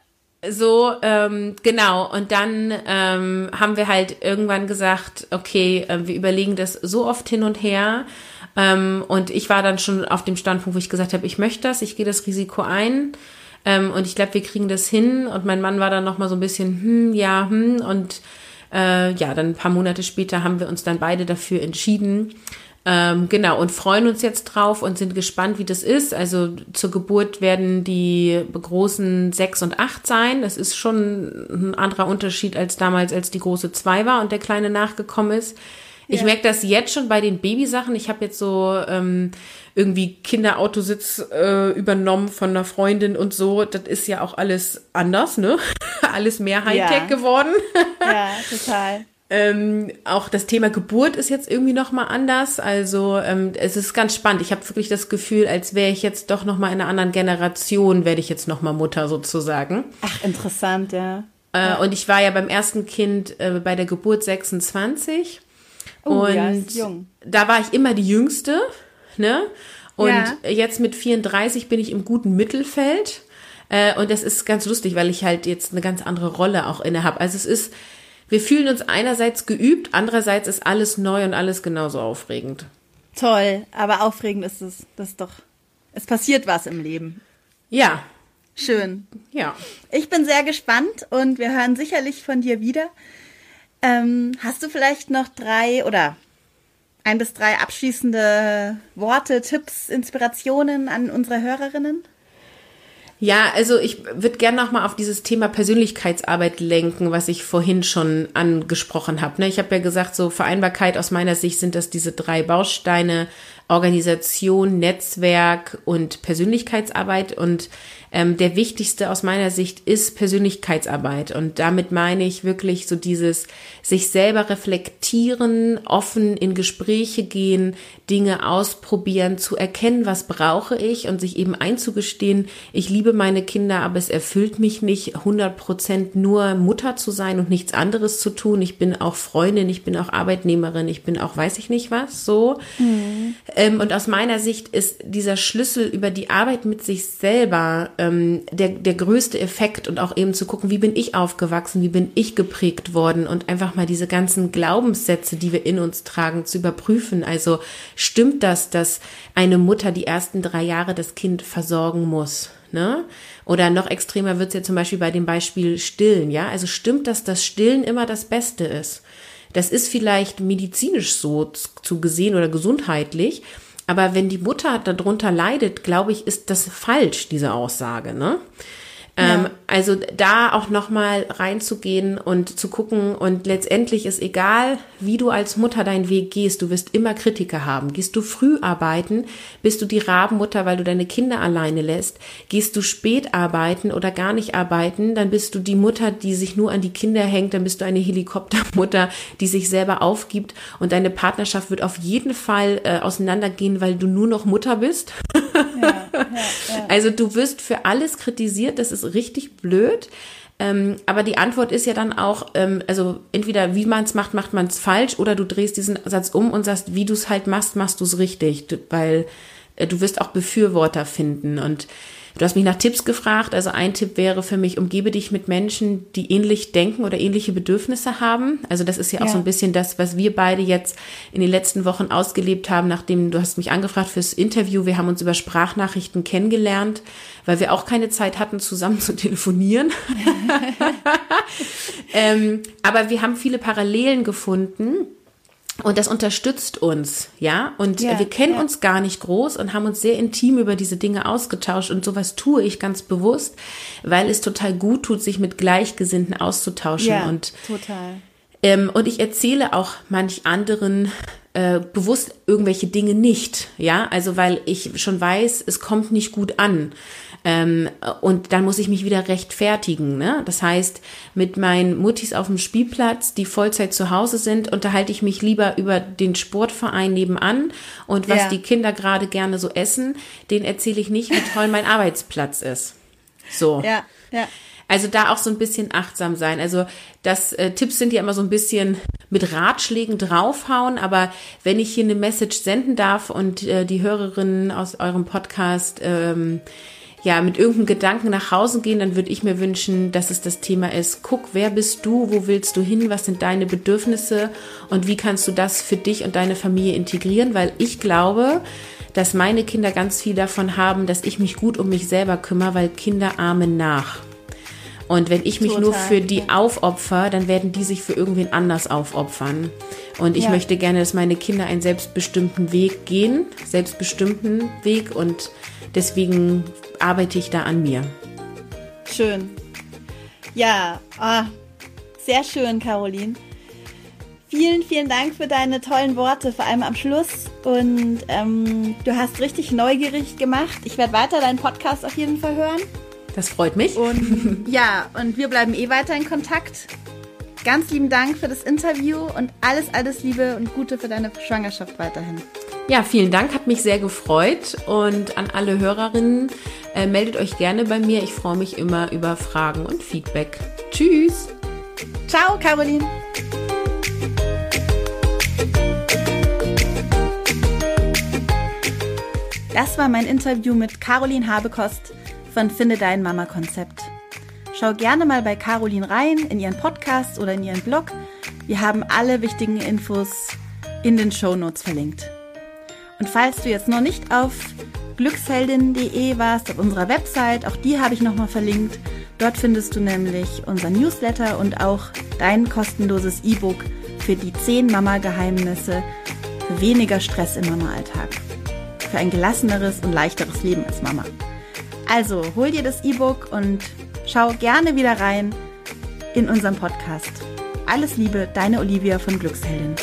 S2: So, ähm, genau. Und dann ähm, haben wir halt irgendwann gesagt, okay, äh, wir überlegen das so oft hin und her. Ähm, und ich war dann schon auf dem Standpunkt, wo ich gesagt habe, ich möchte das, ich gehe das Risiko ein. Ähm, und ich glaube, wir kriegen das hin. Und mein Mann war dann noch mal so ein bisschen, hm, ja, hm. Und Äh, ja, dann ein paar Monate später haben wir uns dann beide dafür entschieden. Ähm, genau, und freuen uns jetzt drauf und sind gespannt, wie das ist. Also zur Geburt werden die großen sechs und acht sein. Das ist schon ein anderer Unterschied als damals, als die große zwei war und der Kleine nachgekommen ist. Ich ja. merke das jetzt schon bei den Babysachen. Ich habe jetzt so ähm, irgendwie Kinderautositz äh, übernommen von einer Freundin und so. Das ist ja auch alles anders, ne? [laughs] alles mehr Hightech ja. geworden.
S1: ja, total.
S2: Ähm, auch das Thema Geburt ist jetzt irgendwie noch mal anders. Also ähm, es ist ganz spannend. Ich habe wirklich das Gefühl, als wäre ich jetzt doch noch mal in einer anderen Generation, werde ich jetzt noch mal Mutter sozusagen.
S1: Ach, interessant, ja.
S2: Äh, ja. Und ich war ja beim ersten Kind äh, bei der Geburt 26.
S1: Oh, und ja, ist jung.
S2: da war ich immer die Jüngste, ne? Und ja. jetzt mit 34 bin ich im guten Mittelfeld. Äh, und das ist ganz lustig, weil ich halt jetzt eine ganz andere Rolle auch inne habe. Also es ist wir fühlen uns einerseits geübt, andererseits ist alles neu und alles genauso aufregend.
S1: Toll, aber aufregend ist es, das ist doch, es passiert was im Leben.
S2: Ja.
S1: Schön.
S2: Ja.
S1: Ich bin sehr gespannt und wir hören sicherlich von dir wieder. Ähm, hast du vielleicht noch drei oder ein bis drei abschließende Worte, Tipps, Inspirationen an unsere Hörerinnen?
S2: Ja, also ich würde gerne noch mal auf dieses Thema Persönlichkeitsarbeit lenken, was ich vorhin schon angesprochen habe. Ne? Ich habe ja gesagt, so Vereinbarkeit aus meiner Sicht sind das diese drei Bausteine Organisation, Netzwerk und Persönlichkeitsarbeit. Und ähm, der wichtigste aus meiner Sicht ist Persönlichkeitsarbeit. Und damit meine ich wirklich so dieses sich selber reflektieren, offen in Gespräche gehen, Dinge ausprobieren, zu erkennen, was brauche ich und sich eben einzugestehen, ich liebe meine Kinder, aber es erfüllt mich nicht 100 Prozent nur Mutter zu sein und nichts anderes zu tun. Ich bin auch Freundin, ich bin auch Arbeitnehmerin, ich bin auch weiß ich nicht was, so. Mhm. Ähm, und aus meiner Sicht ist dieser Schlüssel über die Arbeit mit sich selber ähm, der, der größte Effekt und auch eben zu gucken, wie bin ich aufgewachsen, wie bin ich geprägt worden und einfach mal diese ganzen Glaubenssätze, die wir in uns tragen, zu überprüfen. Also stimmt das, dass eine Mutter die ersten drei Jahre das Kind versorgen muss? Ne? Oder noch extremer wird es ja zum Beispiel bei dem Beispiel Stillen, ja? Also stimmt das, dass Stillen immer das Beste ist? Das ist vielleicht medizinisch so zu gesehen oder gesundheitlich, aber wenn die Mutter darunter leidet, glaube ich, ist das falsch, diese Aussage, ne? Ähm, Also da auch nochmal reinzugehen und zu gucken und letztendlich ist egal, wie du als Mutter deinen Weg gehst, du wirst immer Kritiker haben. Gehst du früh arbeiten, bist du die Rabenmutter, weil du deine Kinder alleine lässt. Gehst du spät arbeiten oder gar nicht arbeiten, dann bist du die Mutter, die sich nur an die Kinder hängt, dann bist du eine Helikoptermutter, die sich selber aufgibt und deine Partnerschaft wird auf jeden Fall äh, auseinandergehen, weil du nur noch Mutter bist. Ja, ja, ja. [laughs] Also du wirst für alles kritisiert, das ist richtig blöd. Ähm, aber die Antwort ist ja dann auch, ähm, also entweder wie man es macht, macht man es falsch, oder du drehst diesen Satz um und sagst, wie du es halt machst, machst du es richtig, weil äh, du wirst auch Befürworter finden. Und Du hast mich nach Tipps gefragt. Also ein Tipp wäre für mich, umgebe dich mit Menschen, die ähnlich denken oder ähnliche Bedürfnisse haben. Also das ist ja auch ja. so ein bisschen das, was wir beide jetzt in den letzten Wochen ausgelebt haben, nachdem du hast mich angefragt fürs Interview. Wir haben uns über Sprachnachrichten kennengelernt, weil wir auch keine Zeit hatten, zusammen [laughs] zu telefonieren. [laughs] [laughs] ähm, aber wir haben viele Parallelen gefunden und das unterstützt uns, ja. Und ja, wir kennen ja. uns gar nicht groß und haben uns sehr intim über diese Dinge ausgetauscht. Und sowas tue ich ganz bewusst, weil es total gut tut, sich mit Gleichgesinnten auszutauschen.
S1: Ja,
S2: und,
S1: total.
S2: Ähm, und ich erzähle auch manch anderen äh, bewusst irgendwelche Dinge nicht, ja. Also weil ich schon weiß, es kommt nicht gut an. Ähm, und dann muss ich mich wieder rechtfertigen. Ne? Das heißt, mit meinen Muttis auf dem Spielplatz, die Vollzeit zu Hause sind, unterhalte ich mich lieber über den Sportverein nebenan und was ja. die Kinder gerade gerne so essen, den erzähle ich nicht, wie toll mein [laughs] Arbeitsplatz ist. So.
S1: Ja, ja.
S2: Also da auch so ein bisschen achtsam sein. Also das äh, Tipps sind ja immer so ein bisschen mit Ratschlägen draufhauen, aber wenn ich hier eine Message senden darf und äh, die Hörerinnen aus eurem Podcast ähm, ja, mit irgendeinem Gedanken nach Hause gehen, dann würde ich mir wünschen, dass es das Thema ist. Guck, wer bist du? Wo willst du hin? Was sind deine Bedürfnisse? Und wie kannst du das für dich und deine Familie integrieren? Weil ich glaube, dass meine Kinder ganz viel davon haben, dass ich mich gut um mich selber kümmere, weil Kinder ahmen nach. Und wenn ich mich
S1: Total,
S2: nur für die aufopfer, dann werden die sich für irgendwen anders aufopfern. Und ich
S1: Ja.
S2: möchte gerne, dass meine Kinder einen selbstbestimmten Weg gehen, selbstbestimmten Weg und deswegen arbeite ich da an mir.
S1: Schön. Ja, ah, sehr schön, Caroline. Vielen, vielen Dank für deine tollen Worte, vor allem am Schluss. Und ähm, du hast richtig neugierig gemacht. Ich werde weiter deinen Podcast auf jeden Fall hören.
S2: Das freut mich.
S1: Und [laughs] ja, und wir bleiben eh weiter in Kontakt. Ganz lieben Dank für das Interview und alles, alles Liebe und Gute für deine Schwangerschaft weiterhin.
S2: Ja, vielen Dank, hat mich sehr gefreut. Und an alle Hörerinnen, äh, meldet euch gerne bei mir. Ich freue mich immer über Fragen und Feedback. Tschüss!
S1: Ciao, Caroline. Das war mein Interview mit Caroline Habekost von Finde Dein Mama Konzept. Schau gerne mal bei Caroline rein in ihren Podcast oder in ihren Blog. Wir haben alle wichtigen Infos in den Show Notes verlinkt. Und falls du jetzt noch nicht auf glücksheldin.de warst, auf unserer Website, auch die habe ich nochmal verlinkt. Dort findest du nämlich unser Newsletter und auch dein kostenloses E-Book für die 10 Mama-Geheimnisse für weniger Stress im Mama-Alltag. Für ein gelasseneres und leichteres Leben als Mama. Also hol dir das E-Book und schau gerne wieder rein in unserem Podcast. Alles Liebe, deine Olivia von Glücksheldin.